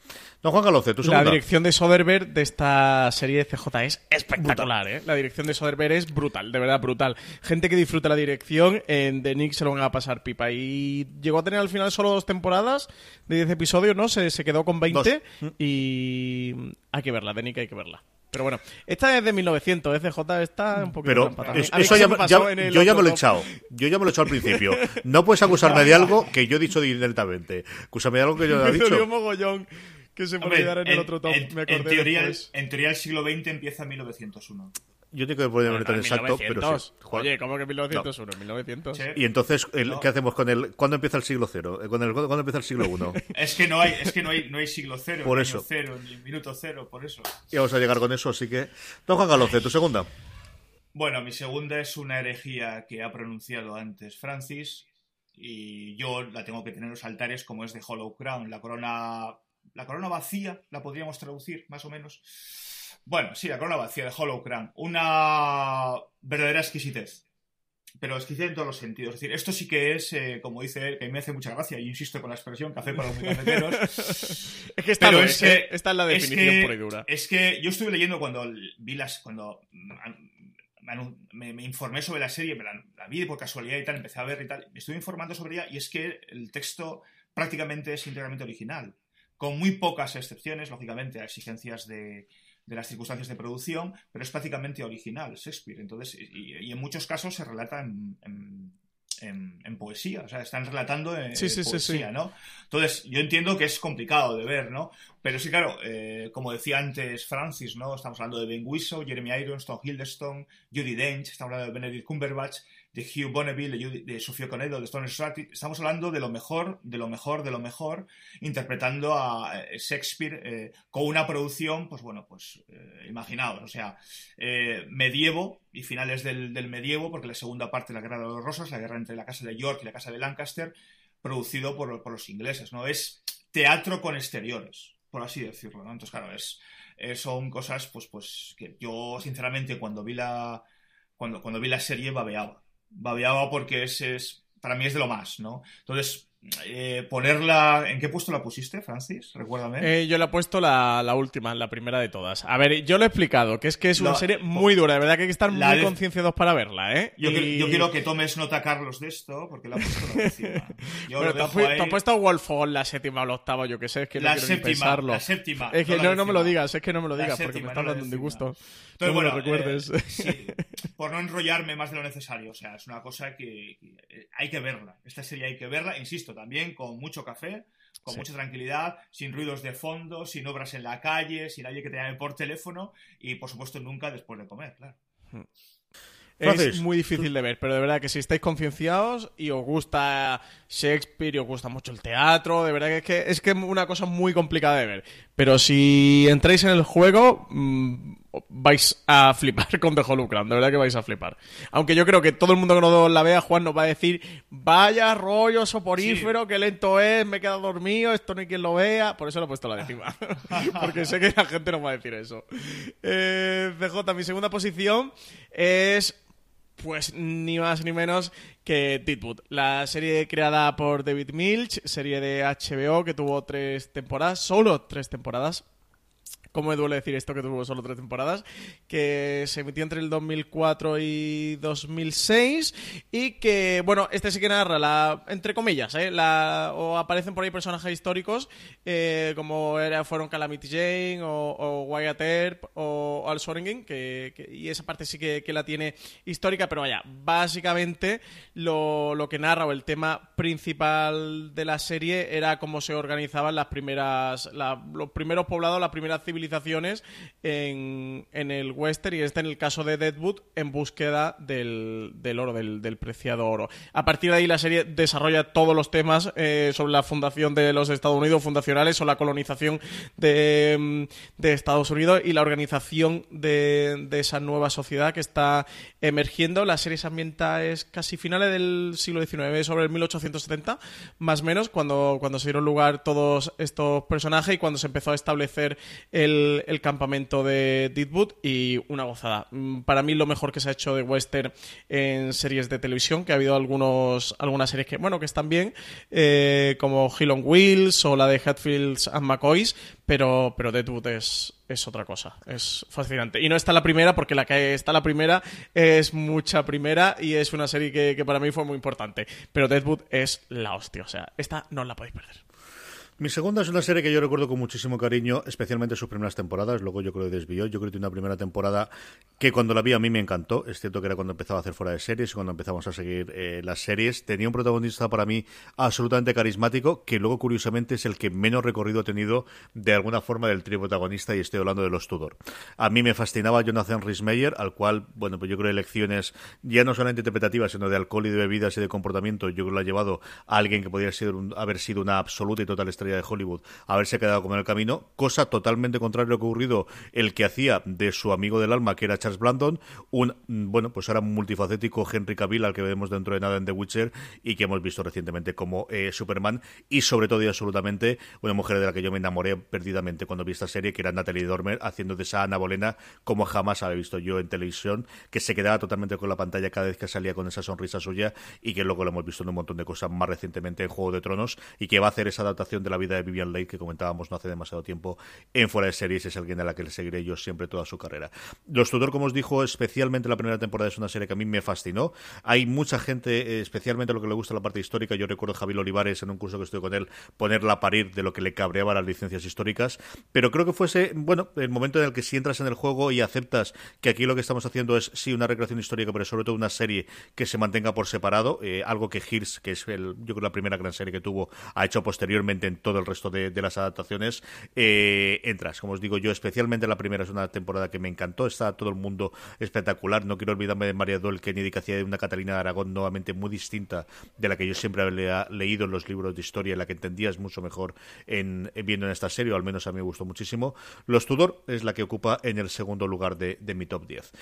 Don Juan Galoce, tu La segunda. dirección de Soderbergh de esta serie de CJ es espectacular, ¿eh? La dirección de Soderbergh es brutal, de verdad brutal. Gente que disfruta la dirección, en The Nick se lo van a pasar pipa. Y llegó a tener al final solo dos temporadas de 10 episodios, ¿no? Se, se quedó con 20 y hay que verla, The Nick hay que verla. Pero bueno, esta es de 1900, FJ está un poquito Pero trampa también. es- A mí eso ya, me me- pasó ya- en el yo ya me lo he top. echado. Yo ya me lo he echado al principio. No puedes acusarme de algo que yo he dicho directamente. Acusarme de algo que yo no he Me dicho. mogollón que se me Hombre, olvidara en el otro top. en- me en acordé teoría, después. en teoría el siglo XX empieza en 1901. Yo tengo que ponerme Bueno, exacto, pero 1900. sí. Juan- Oye, ¿cómo que 1901? 1900. Sí. Y entonces, el- No. ¿qué hacemos con el cuándo empieza el siglo cero? Eh, ¿Cuándo, cuándo empieza el siglo uno? Es que no hay, es que no hay, no hay siglo cero, Por ni eso. año cero, ni minuto cero, por eso. y vamos a llegar con eso, así que... Don Juan Galoce, tu segunda. Bueno, mi segunda es una herejía que ha pronunciado antes Francis y yo la tengo que tener en los altares como es de Hollow Crown, la corona, la corona vacía, la podríamos traducir más o menos. Bueno, sí, la corona vacía de Hollow Crown, una verdadera exquisitez. Pero exquisitez en todos los sentidos. Es decir, esto sí que es, eh, como dice él, que a mí me hace mucha gracia, y insisto con la expresión café para los muy cafeteros. Es que lo es es, que- ¿eh? esta es la es definición que- pura y dura. Es que yo estuve leyendo cuando vi las. cuando me- me informé sobre la serie, me la, la vi por casualidad y tal, empecé a ver y tal. Me estuve informando sobre ella y es que el texto prácticamente es íntegramente original. Con muy pocas excepciones, lógicamente, a exigencias de, de las circunstancias de producción, pero es prácticamente original Shakespeare. Entonces, y, y en muchos casos se relata en, en- en- en poesía, o sea, están relatando en Sí, sí, sí, poesía, sí. ¿no? Entonces, yo entiendo que es complicado de ver, ¿no? Pero sí, claro, eh, como decía antes Francis, ¿no? Estamos hablando de Ben Whishaw, Jeremy Irons, Tom Hiddleston, Judy Dench, estamos hablando de Benedict Cumberbatch, de Hugh Bonneville, de, Sofía Conedo, de Stone Stratton. Estamos hablando de lo mejor, de lo mejor, de lo mejor, interpretando a eh, Shakespeare eh, con una producción, pues bueno, pues eh, imaginaos, o sea, eh, medievo y finales del, del medievo, porque la segunda parte de la Guerra de los Rosas, la guerra entre la Casa de York y la Casa de Lancaster, producido por, por los ingleses, ¿no? Es teatro con exteriores, por así decirlo, ¿no? Entonces, claro, es, son cosas, pues, pues, que yo, sinceramente, cuando vi la, cuando, cuando vi la serie, babeaba. Babeaba porque es, es, para mí es de lo más, ¿no? Entonces, eh, ponerla, ¿en qué puesto la pusiste, Francis? Recuérdame. Eh, yo le he puesto la, la última, la primera de todas. A ver, yo lo he explicado, que es que es una La- serie muy dura, de verdad que hay que estar La muy de- concienciados para verla, ¿eh? Yo, Y- quiero- yo quiero que tomes nota, Carlos, de esto, porque la he puesto por encima. Yo Bueno, lo te has, ahí. puesto Wolfall la séptima o la octava, yo que sé, es que La no quiero ni séptima, pensarlo. la séptima, Es que no no, la no me lo digas, es que no me lo La digas, porque séptima, me está no la dando un disgusto. Entonces, bueno, lo recuerdes. eh, sí, por no enrollarme más de lo necesario, o sea, es una cosa que, que, eh, hay que verla. Esta serie hay que verla, insisto, esto también, con mucho café, con Sí. mucha tranquilidad, sin ruidos de fondo, sin obras en la calle, sin nadie que te llame por teléfono y, por supuesto, nunca después de comer, claro. Francis, Es muy difícil de ver, pero de verdad que si estáis concienciados y os gusta Shakespeare y os gusta mucho el teatro, de verdad que es que es que es una cosa muy complicada de ver. Pero si entráis en el juego, mm, vais a flipar con The Holocron, de verdad que vais a flipar. Aunque yo creo que todo el mundo que no la vea, Juan nos va a decir, vaya rollo soporífero, qué lento es, me he quedado dormido, esto no hay quien lo vea. Por eso lo he puesto la décima. Porque sé que la gente nos va a decir eso. Eh, CJ, mi segunda posición es pues ni más ni menos que Deadwood, la serie creada por David Milch, serie de HBO que tuvo tres temporadas, solo tres temporadas. ¿Cómo me duele decir esto que tuvo solo tres temporadas? Que se emitió entre el 2004 y 2006 y que, bueno, este sí que narra la, entre comillas, ¿eh? O aparecen por ahí personajes históricos eh, como fueron Calamity Jane o, o Wyatt Earp o Al Swearingen, que, y esa parte sí que, la tiene histórica, pero vaya, básicamente lo, que narra o el tema principal de la serie era cómo se organizaban las primeras, los primeros poblados, las primeras civilizaciones en, en el western y este en el caso de Deadwood en búsqueda del, del oro, del, del preciado oro. A partir de ahí la serie desarrolla todos los temas eh, sobre la fundación de los Estados Unidos, fundacionales o la colonización de, mm, de Estados Unidos y la organización de, de esa nueva sociedad que está emergiendo. La serie se ambienta es casi finales del siglo XIX, sobre el 1870, más o menos, cuando, cuando se dieron lugar todos estos personajes y cuando se empezó a establecer el, el campamento de Deadwood y una gozada. Mm, Para mí lo mejor que se ha hecho de western en series de televisión, que ha habido algunos, algunas series que, bueno, que están bien, eh, como Hill on Wheels o la de Hatfields and McCoys, pero, pero Deadwood es, es otra cosa, es fascinante. Y no está la primera, porque la que está la primera es mucha primera y es una serie que, que para mí fue muy importante. Pero Deadwood es la hostia, o sea, esta no la podéis perder. Mi segunda es una serie que yo recuerdo con muchísimo cariño, especialmente sus primeras temporadas. Luego yo creo que desvió. Yo creo que tiene una primera temporada que cuando la vi a mí me encantó. Es cierto que era cuando empezaba a hacer fuera de series y cuando empezamos a seguir eh, las series. Tenía un protagonista para mí absolutamente carismático, que luego curiosamente es el que menos recorrido ha tenido de alguna forma del trío protagonista y estoy hablando de los Tudor. A mí me fascinaba Jonathan Rhys-Meyer, al cual, bueno, pues yo creo que lecciones ya no solamente interpretativas, sino de alcohol y de bebidas y de comportamiento, yo creo que lo ha llevado a alguien que podría ser un- haber sido una absoluta y total estrella de Hollywood, haberse quedado como en el camino, cosa totalmente contraria a lo que ha ocurrido el que hacía de su amigo del alma, que era Charles Blandon, un, bueno, pues ahora multifacético Henry Cavill, al que vemos dentro de nada en The Witcher y que hemos visto recientemente como eh, Superman, y sobre todo y absolutamente una mujer de la que yo me enamoré perdidamente cuando vi esta serie, que era Natalie Dormer, haciendo de esa Ana Bolena como jamás había visto yo en televisión, que se quedaba totalmente con la pantalla cada vez que salía con esa sonrisa suya y que luego lo hemos visto en un montón de cosas más recientemente en Juego de Tronos y que va a hacer esa adaptación de la vida de Vivian Leigh que comentábamos no hace demasiado tiempo en Fuera de Series, es alguien a la que le seguiré yo siempre toda su carrera. Los Tudor, como os dijo, especialmente la primera temporada es una serie que a mí me fascinó. Hay mucha gente, eh, especialmente a lo que le gusta la parte histórica, yo recuerdo a Javier Olivares en un curso que estoy con él, ponerla a parir de lo que le cabreaba las licencias históricas, pero creo que fuese, bueno, el momento en el que si entras en el juego y aceptas que aquí lo que estamos haciendo es sí una recreación histórica, pero sobre todo una serie que se mantenga por separado, eh, algo que Hirsch, que es el, yo creo la primera gran serie que tuvo, ha hecho posteriormente en todo el resto de, las adaptaciones, eh, entras. Como os digo yo, especialmente la primera es una temporada que me encantó, está todo el mundo espectacular. No quiero olvidarme de María Dol Kennedy, que hacía de una Catalina de Aragón nuevamente muy distinta de la que yo siempre había leído en los libros de historia, la que entendías mucho mejor en, en viendo en esta serie, o al menos a mí me gustó muchísimo. Los Tudor es la que ocupa en el segundo lugar de, mi top 10.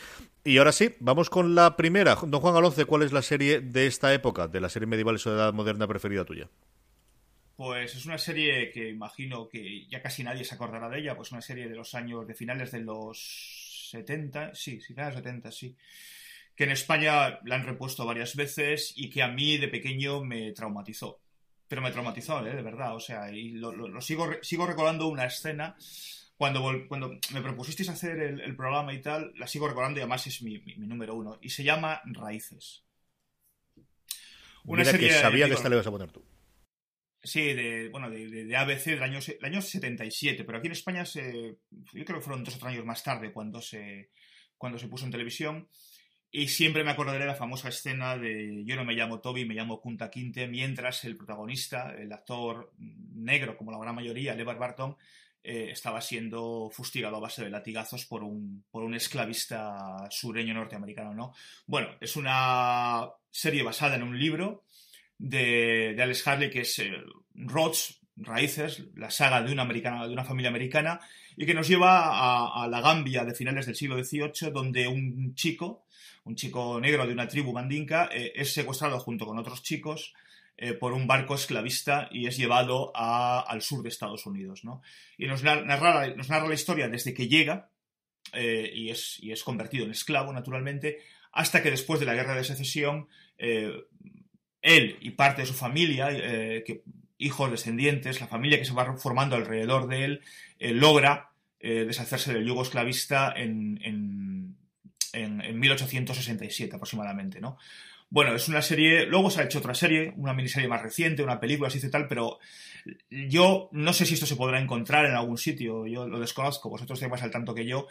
Y ahora sí, vamos con la primera. Don Juan Alonce, ¿cuál es la serie de esta época, de la serie medieval y de edad moderna preferida tuya? Pues es una serie que imagino que ya casi nadie se acordará de ella, pues una serie de los años, de finales de los 70, sí, sí, finales de los 70, sí. Que en España la han repuesto varias veces y que a mí de pequeño me traumatizó. Pero me traumatizó, ¿eh? de verdad, o sea, y lo, lo- lo sigo, sigo recordando una escena cuando, cuando me propusisteis hacer el, el programa y tal, la sigo recordando y además es mi, mi- mi número uno. Y se llama Raíces. Mira que sabía que esta le ibas a poner tú. Sí, de, bueno, de, de- ABC del año, del año 77, pero aquí en España se, yo creo que fueron dos o tres años más tarde cuando se, cuando se puso en televisión. Y siempre me acordaré de la famosa escena de yo no me llamo Toby, me llamo Kunta Kinte, mientras el protagonista, el actor negro, como la gran mayoría, LeVar Barton, eh, estaba siendo fustigado a base de latigazos por un, por un esclavista sureño norteamericano, ¿no? Bueno, es una serie basada en un libro de, Alex Harley que es eh, Raíces, la saga de una, americana, de una familia americana, y que nos lleva a, la Gambia de finales del siglo XVIII, donde un chico, un chico negro de una tribu mandinka, eh, es secuestrado junto con otros chicos eh, por un barco esclavista y es llevado al sur de Estados Unidos. ¿no? Y nos narra, nos narra la historia desde que llega eh, y, es, y es convertido en esclavo, naturalmente, hasta que después de la guerra de secesión, él y parte de su familia, eh, hijos, descendientes, la familia que se va formando alrededor de él, eh, logra eh, deshacerse del yugo esclavista en 1867 aproximadamente, ¿no? Bueno, es una serie, luego se ha hecho otra serie, una miniserie más reciente, una película, así y tal, pero yo no sé si esto se podrá encontrar en algún sitio, yo lo desconozco, vosotros estáis más al tanto que yo.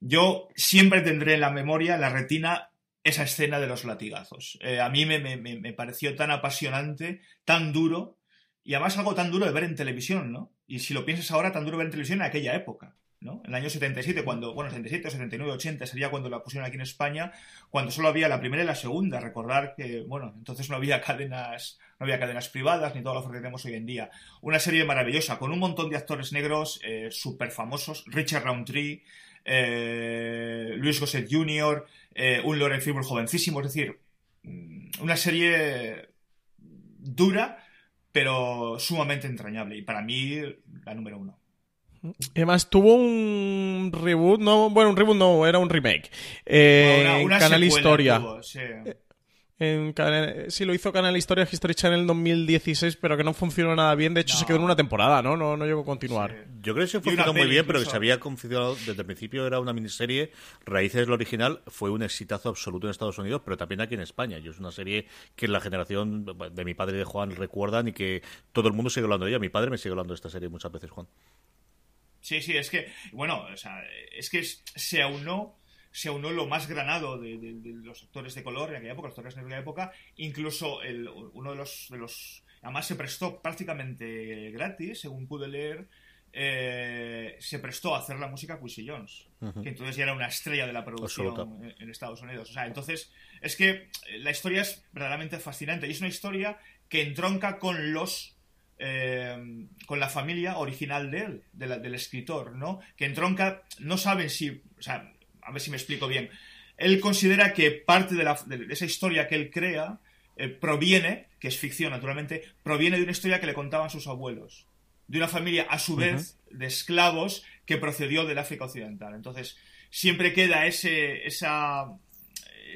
Yo siempre tendré en la memoria, en la retina, esa escena de los latigazos. Eh, a mí me, me- me- pareció tan apasionante, tan duro, y además algo tan duro de ver en televisión, ¿no? Y si lo piensas ahora, tan duro de ver en televisión en aquella época, ¿no? En el año 77, cuando, bueno, 77, 79, 80 sería cuando la pusieron aquí en España, cuando solo había la primera y la segunda. Recordar que, bueno, entonces no había cadenas, no había cadenas privadas ni todo lo que tenemos hoy en día. Una serie maravillosa, con un montón de actores negros eh, súper famosos. Richard Roundtree, eh, Luis Gossett Jr., eh, un Lauren Fishburne jovencísimo. Es decir, mm, una serie dura, pero sumamente entrañable. Y para mí, la número uno. Además tuvo un reboot, no, bueno, un reboot no, era un remake. Eh, Una- una en Canal Historia. tuvo, sí. En Canal- sí, lo hizo Canal Historia History Channel en 2016, pero que no funcionó nada bien. De hecho, se quedó en una temporada, ¿no? No, no llegó a continuar. Yo creo que se funcionó muy bien, pero que se había configurado desde el principio, era una miniserie. Raíces, la original, fue un exitazo absoluto en Estados Unidos, pero también aquí en España. Y es una serie que la generación de mi padre y de Juan recuerdan y que todo el mundo sigue hablando de ella. Mi padre me sigue hablando de esta serie muchas veces, Juan. Sí, sí, es que, bueno, o sea, es que se aunó, se aunó lo más granado de, de- de los actores de color en aquella época, los actores de aquella época, incluso el, uno de los, de los, además se prestó prácticamente gratis, según pude leer, eh, se prestó a hacer la música Quincy Jones, que entonces ya era una estrella de la producción en, en Estados Unidos. O sea, entonces, es que la historia es verdaderamente fascinante y es una historia que entronca con los eh, con la familia original de él, de la- del escritor, ¿no? Que entronca, no saben si, o sea, a ver si me explico bien. Él considera que parte de, la- de esa historia que él crea eh, proviene, que es ficción naturalmente, proviene de una historia que le contaban sus abuelos, de una familia a su vez de esclavos que procedió del África Occidental. Entonces, siempre queda ese, esa,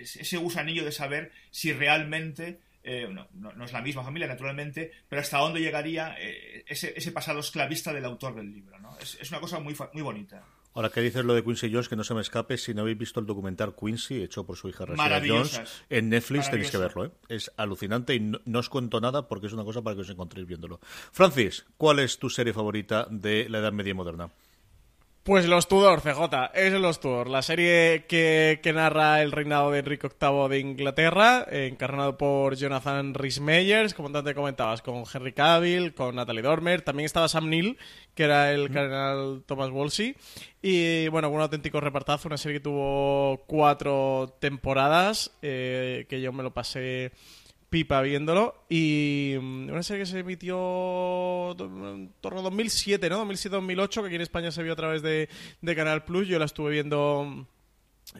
ese gusanillo de saber si realmente eh, no, no- no es la misma familia, naturalmente, pero hasta dónde llegaría eh, ese, ese pasado esclavista del autor del libro. ¿no? Es, es una cosa muy, muy bonita. Ahora que dices lo de Quincy Jones, que no se me escape, si no habéis visto el documental Quincy, hecho por su hija Rashida. Jones, en Netflix tenéis que verlo, ¿eh? Es alucinante y no, no os cuento nada porque es una cosa para que os encontréis viéndolo. Francis, ¿cuál es tu serie favorita de la Edad Media y Moderna? Pues Los Tudor, CJ, es Los Tudor, la serie que, que narra el reinado de Enrique VIII de Inglaterra, eh, encarnado por Jonathan Rhys Meyers, como te comentabas, con Henry Cavill, con Natalie Dormer, también estaba Sam Neill, que era el cardenal Thomas Wolsey, y bueno, un auténtico repartazo, una serie que tuvo cuatro temporadas, eh, que yo me lo pasé pipa viéndolo y mm, una serie que se emitió en torno a 2007, ¿no? 2007-2008, que aquí en España se vio a través de, de Canal Plus. Yo la estuve viendo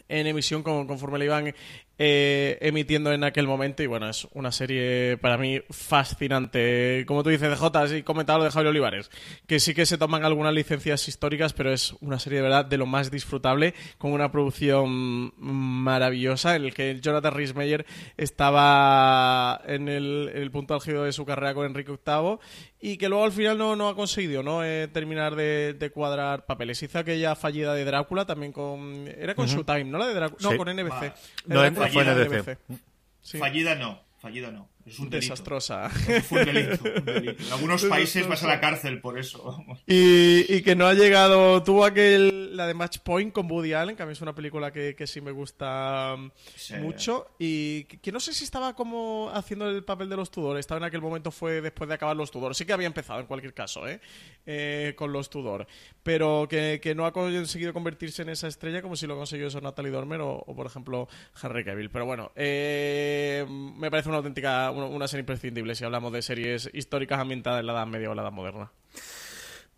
en emisión con- conforme la iban eh, emitiendo en aquel momento y bueno, es una serie para mí fascinante. Como tú dices, DJ, has comentado lo de Javier Olivares, que sí que se toman algunas licencias históricas, pero es una serie de verdad de lo más disfrutable, con una producción maravillosa en el que Jonathan Rhys Meyer estaba en el, en el punto álgido de su carrera con Enrique VIII y que luego al final no, no ha conseguido ¿no? Eh, terminar de, de cuadrar papeles. Hizo aquella fallida de Drácula también con... Era con Ujú. Showtime, ¿no? La de Drácula. Sí. No, con NBC. No, Sí. Fallida no, fallida no. Es un delito. Desastrosa. Fue un delito, un delito. En algunos países vas a la cárcel por eso. Y, y que no ha llegado. Tuvo aquel, la de Match Point con Woody Allen, que a mí es una película que, que sí me gusta mm, Sí. mucho. Y que, que no sé si estaba como haciendo el papel de los Tudor. Estaba en aquel momento, fue después de acabar los Tudor. Sí que había empezado en cualquier caso, ¿eh? Eh, con los Tudor. Pero que, que no ha conseguido convertirse en esa estrella como si lo consiguió eso Natalie Dormer o, o, por ejemplo, Henry Cavill. Pero bueno, eh, me parece una auténtica, una, serie imprescindible si hablamos de series históricas ambientadas en la Edad Media o la Edad Moderna.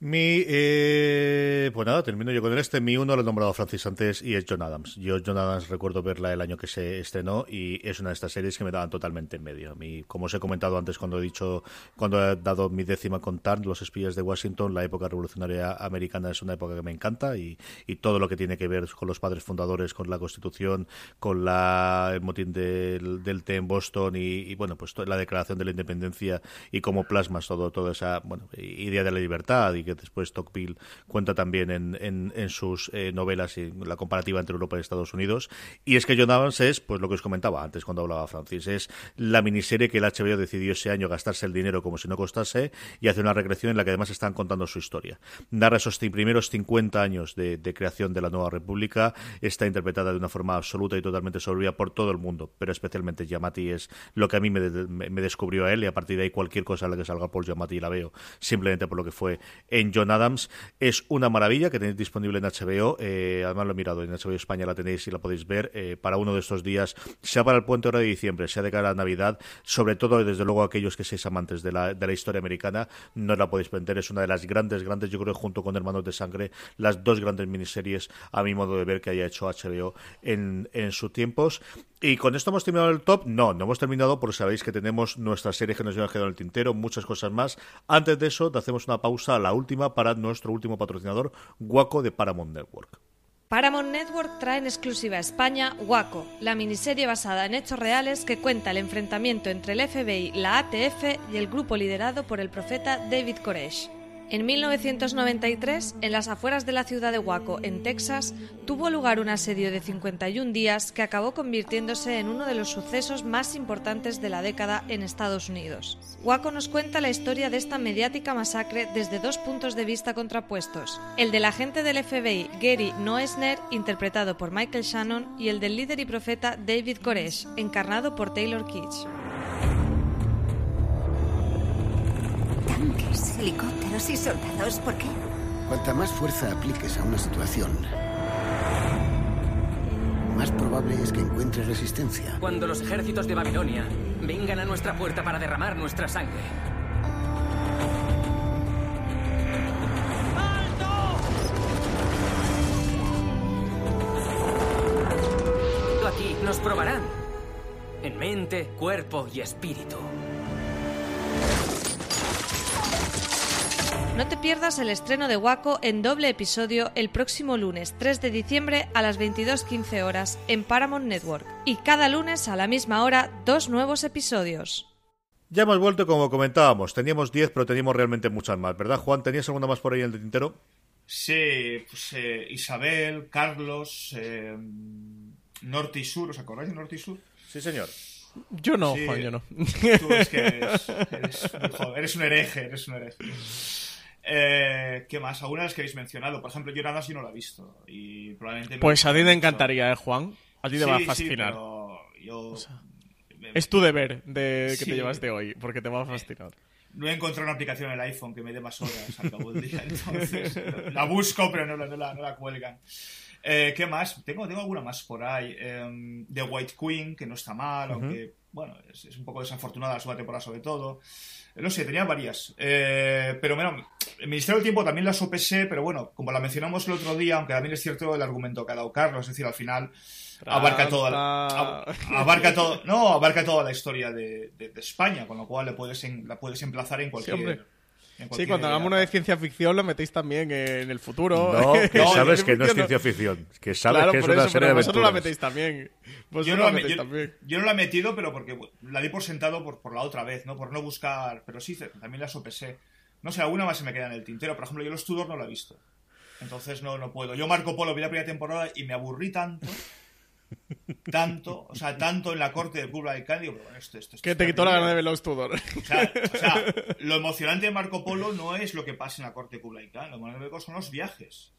Mi, eh, pues nada, termino yo con este. Mi uno lo he nombrado Francis antes y es John Adams. Yo, John Adams, recuerdo verla el año que se estrenó y es una de estas series que me daban totalmente en medio. A mí, como os he comentado antes cuando he dicho, cuando he dado mi décima con Tarn, Los espías de Washington, la época revolucionaria americana es una época que me encanta y, y todo lo que tiene que ver con los padres fundadores, con la Constitución, con la, el motín del, del té en Boston y, bueno, pues la declaración de la independencia y cómo plasmas todo, toda esa bueno, idea de la libertad y que después Tocqueville cuenta también en, sus eh, novelas y la comparativa entre Europa y Estados Unidos. Y es que John Adams es, pues lo que os comentaba antes cuando hablaba Francis, es la miniserie que el HBO decidió ese año gastarse el dinero como si no costase y hace una regresión en la que además están contando su historia. Narra esos primeros 50 años de, creación de la nueva república, está interpretada de una forma absoluta y totalmente soberbia por todo el mundo, pero especialmente Yamati es lo que a mí me, me- descubrió a él y a partir de ahí cualquier cosa en la que salga por Yamati la veo simplemente por lo que fue en John Adams. Es una maravilla que tenéis disponible en HBO, eh, además lo he mirado, en HBO España la tenéis y la podéis ver eh, para uno de estos días, sea para el puente hora de diciembre, sea de cara a Navidad, sobre todo desde luego aquellos que seáis amantes de la, de la historia americana, no la podéis perder, es una de las grandes, grandes, yo creo junto con Hermanos de Sangre, las dos grandes miniseries a mi modo de ver que haya hecho HBO en, en sus tiempos. Y con esto hemos terminado el top. No, no hemos terminado porque sabéis que tenemos nuestra serie que nos lleva quedado en el tintero, muchas cosas más. Antes de eso, hacemos una pausa, la última, para nuestro último patrocinador, Guaco de Paramount Network. Paramount Network trae en exclusiva a España Waco, la miniserie basada en hechos reales que cuenta el enfrentamiento entre el FBI, la ATF y el grupo liderado por el profeta David Koresh. En 1993, en las afueras de la ciudad de Waco, en Texas, tuvo lugar un asedio de 51 días que acabó convirtiéndose en uno de los sucesos más importantes de la década en Estados Unidos. Waco nos cuenta la historia de esta mediática masacre desde dos puntos de vista contrapuestos, el del agente del FBI Gary Noesner, interpretado por Michael Shannon, y el del líder y profeta David Koresh, encarnado por Taylor Kitsch. Tanques, helicópteros y soldados, ¿por qué? Cuanta más fuerza apliques a una situación, más probable es que encuentres resistencia. Cuando los ejércitos de Babilonia vengan a nuestra puerta para derramar nuestra sangre. Aquí nos probarán. En mente, cuerpo y espíritu. No te pierdas el estreno de Waco en doble episodio el próximo lunes 3 de diciembre a las 22.15 horas en Paramount Network. Y cada lunes a la misma hora, dos nuevos episodios. Ya hemos vuelto, como comentábamos, teníamos 10, pero teníamos realmente muchas más, ¿verdad, Juan? ¿Tenías alguna más por ahí en el tintero? Sí, pues eh, Isabel, Carlos, eh, Norte y Sur, ¿os acordáis de Norte y Sur? Sí, señor. Yo no, Sí, Juan, yo no. Tú es que eres, eres, muy joven, eres un hereje, eres un hereje. Eh, ¿Qué más? Algunas que habéis mencionado. Por ejemplo, yo nada si no la he visto. Y probablemente me Pues a ti te encantaría, ¿eh, Juan? A ti te Sí, va a sí, fascinar. pero yo Es tu deber de que Sí. te llevas de hoy, porque te va a fascinar. no he encontrado una aplicación en el iPhone que me dé más horas al cabo del día. Entonces, la busco, pero no, no la, no la cuelgan. Eh, ¿Qué más? Tengo, tengo alguna más por ahí. Em, The White Queen, que no está mal, aunque, bueno, es, es un poco desafortunada la segunda temporada sobre todo. Eh, No sé, tenía varias. Eh, pero bueno, el Ministerio del Tiempo también la sopesé, pero bueno, como la mencionamos el otro día, aunque también es cierto el argumento que ha dado Carlos, es decir, al final abarca toda la, abarca todo, no, abarca toda la historia de, de- de España, con lo cual le puedes en- la puedes emplazar en Sí, cualquier. hombre. Sí, cuando hagamos una de ciencia ficción lo metéis también en el futuro. No, que No, sabes que no es ciencia ficción, que sabes Claro, que es una serie de vosotros la aventuras. metéis también. Vosotros Yo no, la metéis yo- también. yo no la he metido, pero porque la di por sentado por, por la otra vez, ¿no? Por no buscar. Pero sí, también la sopesé. No sé, alguna más se me queda en el tintero. Por ejemplo, yo los Tudor no la he visto. Entonces no, no puedo. Yo Marco Polo vi la primera temporada y me aburrí tanto. Tanto, o sea, tanto en la corte de Kublai Khan, digo, pero bueno, esto, esto, esto Que te quitó la gana de ver los Tudor. O sea, o sea, lo emocionante de Marco Polo no es lo que pasa en la corte de Kublai Khan, lo emocionante son los viajes.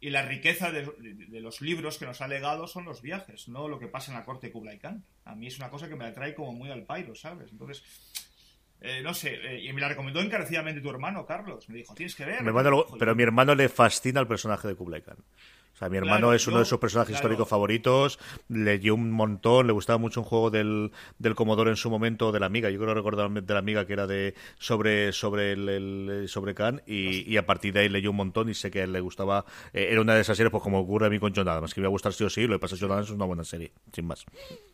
y la riqueza de, de- de los libros que nos ha legado son los viajes, no lo que pasa en la corte de Kublai Khan. A mí es una cosa que me atrae como muy al pairo, ¿sabes? Entonces, eh, no sé, eh, y me la recomendó encarecidamente tu hermano, Carlos. Me dijo, tienes que ver. Mi hermano pero a mi hermano le fascina el personaje de Kublai Khan. O sea, mi hermano Claro, es uno yo- de sus personajes claro. históricos favoritos, leyó un montón, le gustaba mucho un juego del, del Commodore en su momento, de la Amiga, yo creo recordar de la Amiga que era de sobre sobre el, el- sobre Khan y, y a partir de ahí leyó un montón y sé que a él le gustaba, eh, era una de esas series pues como ocurre a mí con John Adams, que me iba a gustar sí o sí, lo que pasa es que John Adams es una buena serie, sin más.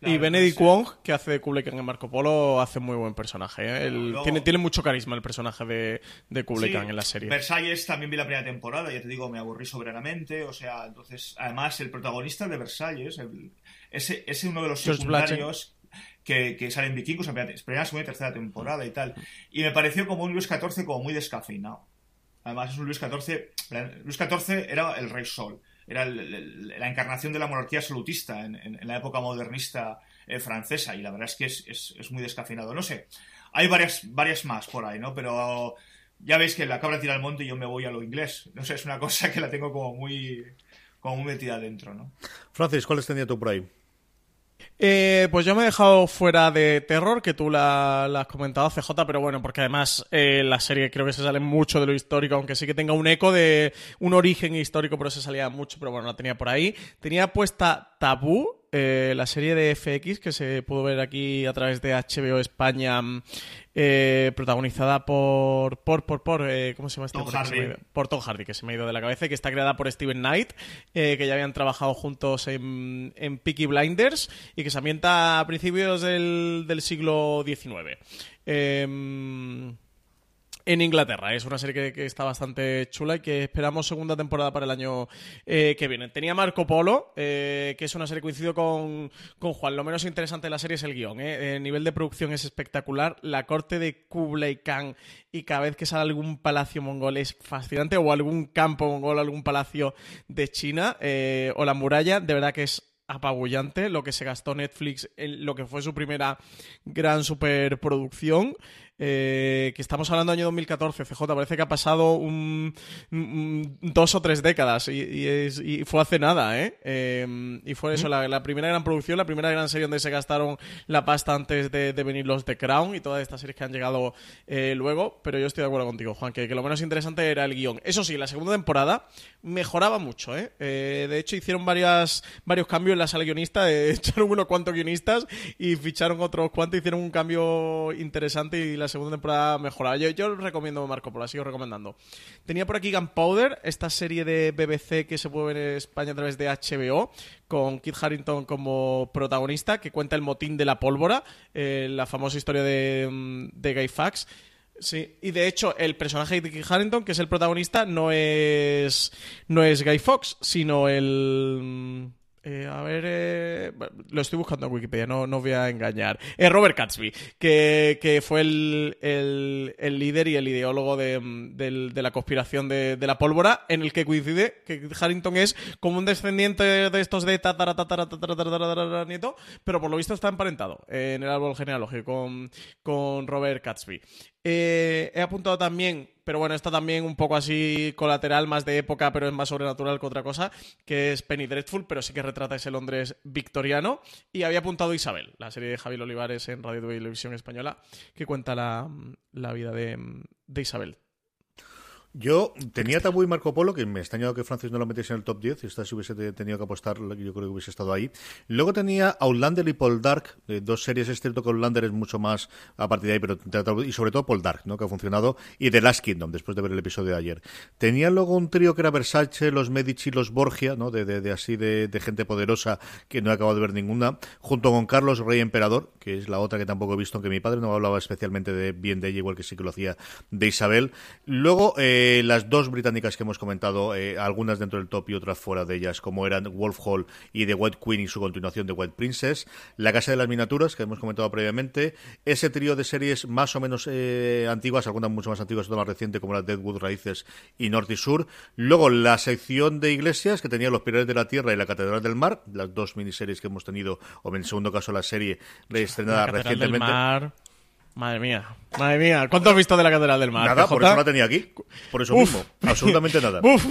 y Benedict Wong, que hace de Kublai Khan en Marco Polo, hace muy buen personaje. ¿eh? El- Luego- tiene, tiene mucho carisma el personaje de, de Kublai Sí, Khan en la serie. Versalles también vi la primera temporada, ya te digo, me aburrí soberanamente. O sea, entonces, además, el protagonista de Versalles, el- ese es uno de los secundarios que, que salen vikingos en primera, primera, segunda y tercera temporada y tal. Y me pareció como un Luis XIV como muy descafeinado. Además, es un Luis XIV. Luis XIV era el rey sol. Era el- el- la encarnación de la monarquía absolutista en, en- en la época modernista eh, francesa. Y la verdad es que es, es- es muy descafeinado. No sé. Hay varias, varias más por ahí, ¿no? Pero ya veis que la cabra tira al monte y yo me voy a lo inglés. No sé, es una cosa que la tengo como muy, como muy metida dentro, ¿no? Francis, ¿cuáles tenía tú por ahí? Eh, pues yo me he dejado fuera de terror, que tú la, la has comentado, CJ, pero bueno, porque además eh, la serie creo que se sale mucho de lo histórico, aunque sí que tenga un eco de un origen histórico, pero se salía mucho, pero bueno, la tenía por ahí. Tenía puesta Tabú, eh, la serie de FX que se pudo ver aquí a través de HBO España, eh, protagonizada por, por, por, por, eh, ¿cómo se llama este? Tom Hardy. por Tom Hardy, que se me ha ido de la cabeza, y que está creada por Steven Knight, eh, que ya habían trabajado juntos en, en Peaky Blinders y que se ambienta a principios del, del siglo XIX. En Inglaterra. Es una serie que, que está bastante chula y que esperamos segunda temporada para el año eh, que viene. Tenía Marco Polo, eh, que es una serie coincido con, con Juan. Lo menos interesante de la serie es el guion. ¿eh? El nivel de producción es espectacular. La corte de Kublai Khan y cada vez que sale algún palacio mongol es fascinante o algún campo mongol, algún palacio de China eh, o la muralla. De verdad que es apabullante lo que se gastó Netflix en lo que fue su primera gran superproducción. Eh, que estamos hablando del año 2014, CJ, parece que ha pasado un, dos o tres décadas y, fue hace nada, ¿eh? Eh, y fue eso, la, primera gran producción, la primera gran serie donde se gastaron la pasta antes de, venir los The Crown y todas estas series que han llegado eh, luego, pero yo estoy de acuerdo contigo, Juan, que, lo menos interesante era el guion. Eso sí, la segunda temporada mejoraba mucho, ¿eh? De hecho, hicieron varios cambios en la sala guionista, echaron unos cuantos guionistas y ficharon otros cuantos, hicieron un cambio interesante y la segunda temporada mejoraba. Yo, recomiendo Marco Polo, la sigo recomendando. Tenía por aquí Gunpowder, esta serie de BBC que se puede ver en España a través de HBO, con Kit Harrington como protagonista, que cuenta el motín de la pólvora, eh, la famosa historia de, mm, de Guy Fawkes. Sí, y de hecho el personaje de Kit Harrington, que es el protagonista, no es no es Guy Fawkes, sino el mm, eh, a ver, eh, lo estoy buscando en Wikipedia, no, no voy a engañar. Eh, Robert Catsby, que, que fue el, el- el líder y el ideólogo de, mm, del- de la conspiración de, de la pólvora, en el que coincide que Harrington es como un descendiente de estos de tatara, tatara, tatara, tatara, nieto, pero por lo visto está emparentado eh, en el árbol genealógico con, con Robert Catsby. Eh, he apuntado también, pero bueno, está también un poco así colateral, más de época, pero es más sobrenatural que otra cosa, que es Penny Dreadful, pero sí que retrata ese Londres victoriano. Y había apuntado Isabel, la serie de Javier Olivares en Radio y Televisión Española, que cuenta la, vida de Isabel. Yo tenía Tabú y Marco Polo, que me extrañaba que Francis no lo metiese en el top 10, y esta si hubiese te- tenido que apostar, yo creo que hubiese estado ahí. Luego tenía Outlander y Paul Dark, eh, dos series, es cierto que Outlander es mucho más a partir de ahí, pero y sobre todo Paul Dark, ¿no? que ha funcionado, y The Last Kingdom, después de ver el episodio de ayer. Tenía luego un trío que era Versace, los Medici, los Borgia, ¿no? de, de- así de, de gente poderosa, que no he acabado de ver ninguna, junto con Carlos Rey Emperador, que es la otra que tampoco he visto, aunque mi padre no hablaba especialmente de bien de ella, igual que sí que lo hacía de Isabel. Luego, eh, las dos británicas que hemos comentado, eh, algunas dentro del top y otras fuera de ellas, como eran Wolf Hall y The White Queen y su continuación The White Princess, La Casa de las Miniaturas, que hemos comentado previamente, ese trío de series más o menos eh, antiguas, algunas mucho más antiguas, otra más reciente, como la Deadwood Raíces y Norte y Sur. Luego, la sección de iglesias, que tenía Los Pilares de la Tierra y La Catedral del Mar, las dos miniseries que hemos tenido, o en el segundo caso la serie reestrenada La Catedral del recientemente. Mar. Madre mía, madre mía. ¿Cuánto has visto de la Catedral del Mar? Nada, por eso la tenía aquí. Por eso Uf. mismo. Absolutamente nada. Uf.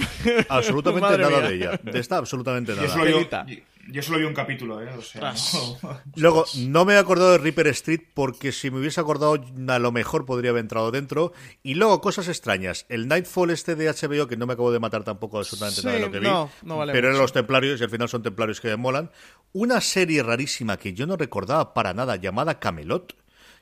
Absolutamente Madre nada mía. de ella. De esta, absolutamente Yo nada. solo, vi, Pelita. yo solo vi un capítulo, ¿eh? O sea, Ostras. no. Luego, no me he acordado de Reaper Street porque si me hubiese acordado, a lo mejor podría haber entrado dentro. Y luego, cosas extrañas. El Nightfall este de HBO, que no me acabo de matar tampoco absolutamente Sí, nada de lo que vi. no, no vale pero eran los templarios y al final son templarios que me molan. Una serie rarísima que yo no recordaba para nada, llamada Camelot.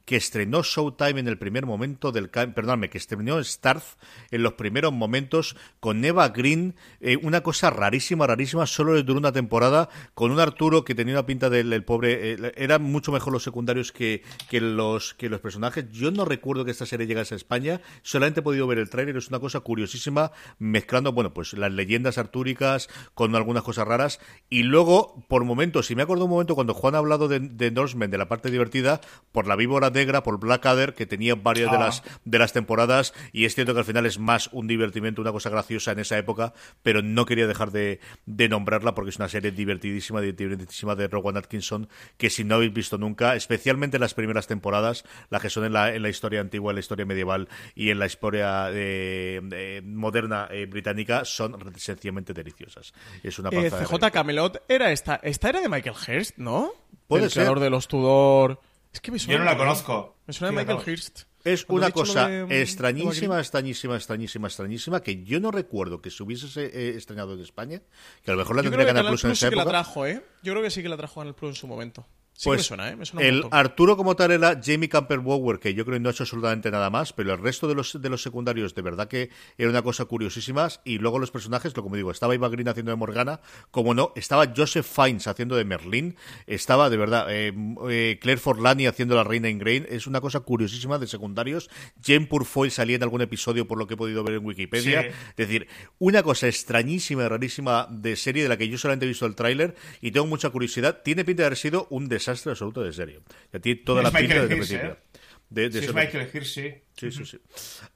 Que estrenó Showtime en el primer momento del. Perdóname, que estrenó Starz en los primeros momentos con Eva Green. eh, una cosa rarísima, rarísima. Solo duró una temporada con un Arturo que tenía una pinta del el pobre. eh, eran mucho mejor los secundarios que, que, los, que los personajes. Yo no recuerdo que esta serie llegase a España. Solamente he podido ver el tráiler. Es una cosa curiosísima. Mezclando, bueno, pues las leyendas artúricas con algunas cosas raras. Y luego, por momentos, si me acuerdo un momento cuando Juan ha hablado de, de Norsemen, de la parte divertida, por la víbora negra, por Blackadder, que tenía varias de Ah. las de las temporadas, y es cierto que al final es más un divertimento, una cosa graciosa en esa época, pero no quería dejar de, de nombrarla porque es una serie divertidísima, divertidísima de Rowan Atkinson, que si no habéis visto nunca, especialmente las primeras temporadas, las que son en la, en la historia antigua, en la historia medieval y en la historia eh, eh, moderna eh, británica, son sencillamente deliciosas. Es una Eh, de CJ Camelot era esta. Esta era de Michael Hirst, ¿no? Puede el ser. creador de los Tudor. Es que me suena. Yo no la ¿no? conozco. Me suena de Fíjate. Michael Hirst. Es Cuando una cosa de, extrañísima, extrañísima, extrañísima, extrañísima, que yo no recuerdo que se hubiese eh, estrenado en España, que a lo mejor la Yo tendría que Canal Plus en Plus sí esa que la época. trajo, ¿eh? Yo creo que sí que la trajo Canal Plus en su momento. Sí Pues me suena, ¿eh? Me suena el. Arturo como tal era Jamie Camper Bower, que yo creo que no ha hecho absolutamente nada más, pero el resto de los, de los secundarios de verdad que era una cosa curiosísima. Y luego los personajes, lo como digo, estaba Eva Green haciendo de Morgana, como no, estaba Joseph Fiennes haciendo de Merlín, estaba de verdad eh, eh, Claire Forlani haciendo la reina Ingrain, es una cosa curiosísima de secundarios. Jane Purfoy salía en algún episodio por lo que he podido ver en Wikipedia. Sí. Es decir, una cosa extrañísima y rarísima de serie de la que yo solamente he visto el tráiler y tengo mucha curiosidad. Tiene pinta de haber sido un desastre absoluto de serie. Ya tiene toda Es la pinta Michael desde el Hirst, principio. ¿eh? De, de Sí, es Michael Hirst, sí. Sí, sí, sí.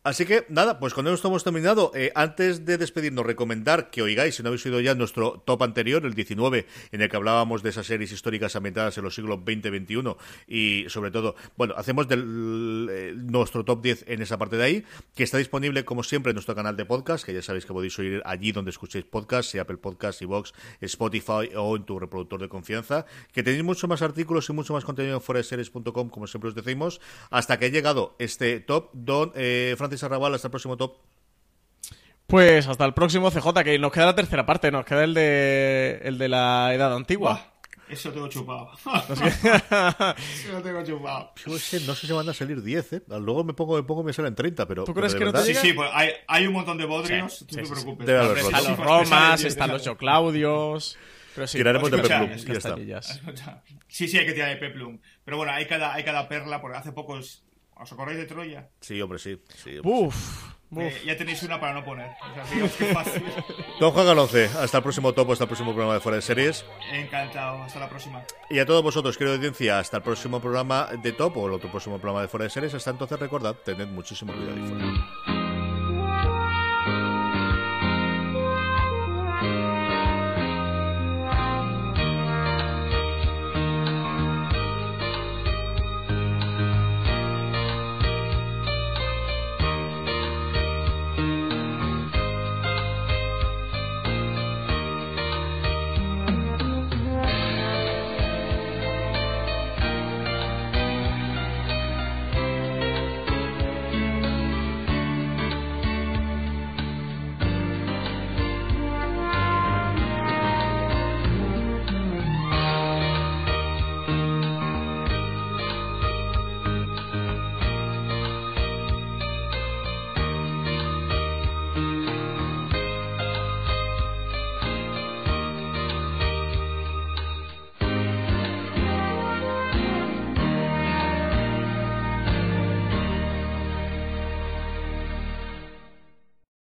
Así que nada, pues con esto hemos terminado. Eh, antes de despedirnos, recomendar que oigáis, si no habéis oído ya, nuestro top anterior, el 19, en el que hablábamos de esas series históricas ambientadas en los siglos 20 21 y sobre todo, bueno, hacemos del, eh, nuestro top 10 en esa parte de ahí, que está disponible como siempre en nuestro canal de podcast, que ya sabéis que podéis oír allí donde escuchéis podcast, sea Apple Podcast, Vox, Spotify o en tu reproductor de confianza, que tenéis mucho más artículos y mucho más contenido en fuera de series.com, como siempre os decimos, hasta que ha llegado este top. Don eh, Francis Arrabal, hasta el próximo top. Pues hasta el próximo CJ, que nos queda la tercera parte, nos queda el de, el de la edad antigua. Eso tengo chupado. Eso lo tengo chupado. Yo sé, no sé si van a salir 10, ¿eh? Luego me pongo, me pongo y me salen 30, pero. ¿Tú crees que no te verdad- Sí, llega? sí, pues hay, hay un montón de bodrios, Sí, tú sí, no sí, te preocupes. Debe haber. Están los Romas, están 10, los Joe Claudios. Pero sí, Tiraremos de Peplum, ya está. Sí, sí, hay que tirar de Peplum. Pero bueno, hay cada, hay cada perla, porque hace poco os, ¿os acordáis de Troya? Sí, hombre, sí. sí hombre, Uf. Eh, ya tenéis una para no poner. O sea, qué fácil. Don Juan Galonce, hasta el próximo top, hasta el próximo programa de Fuera de Series. Encantado. Hasta la próxima. Y a todos vosotros, querido audiencia, hasta el próximo programa de top o el otro próximo programa de Fuera de Series. Hasta entonces, recordad, tened muchísimo cuidado y fuera.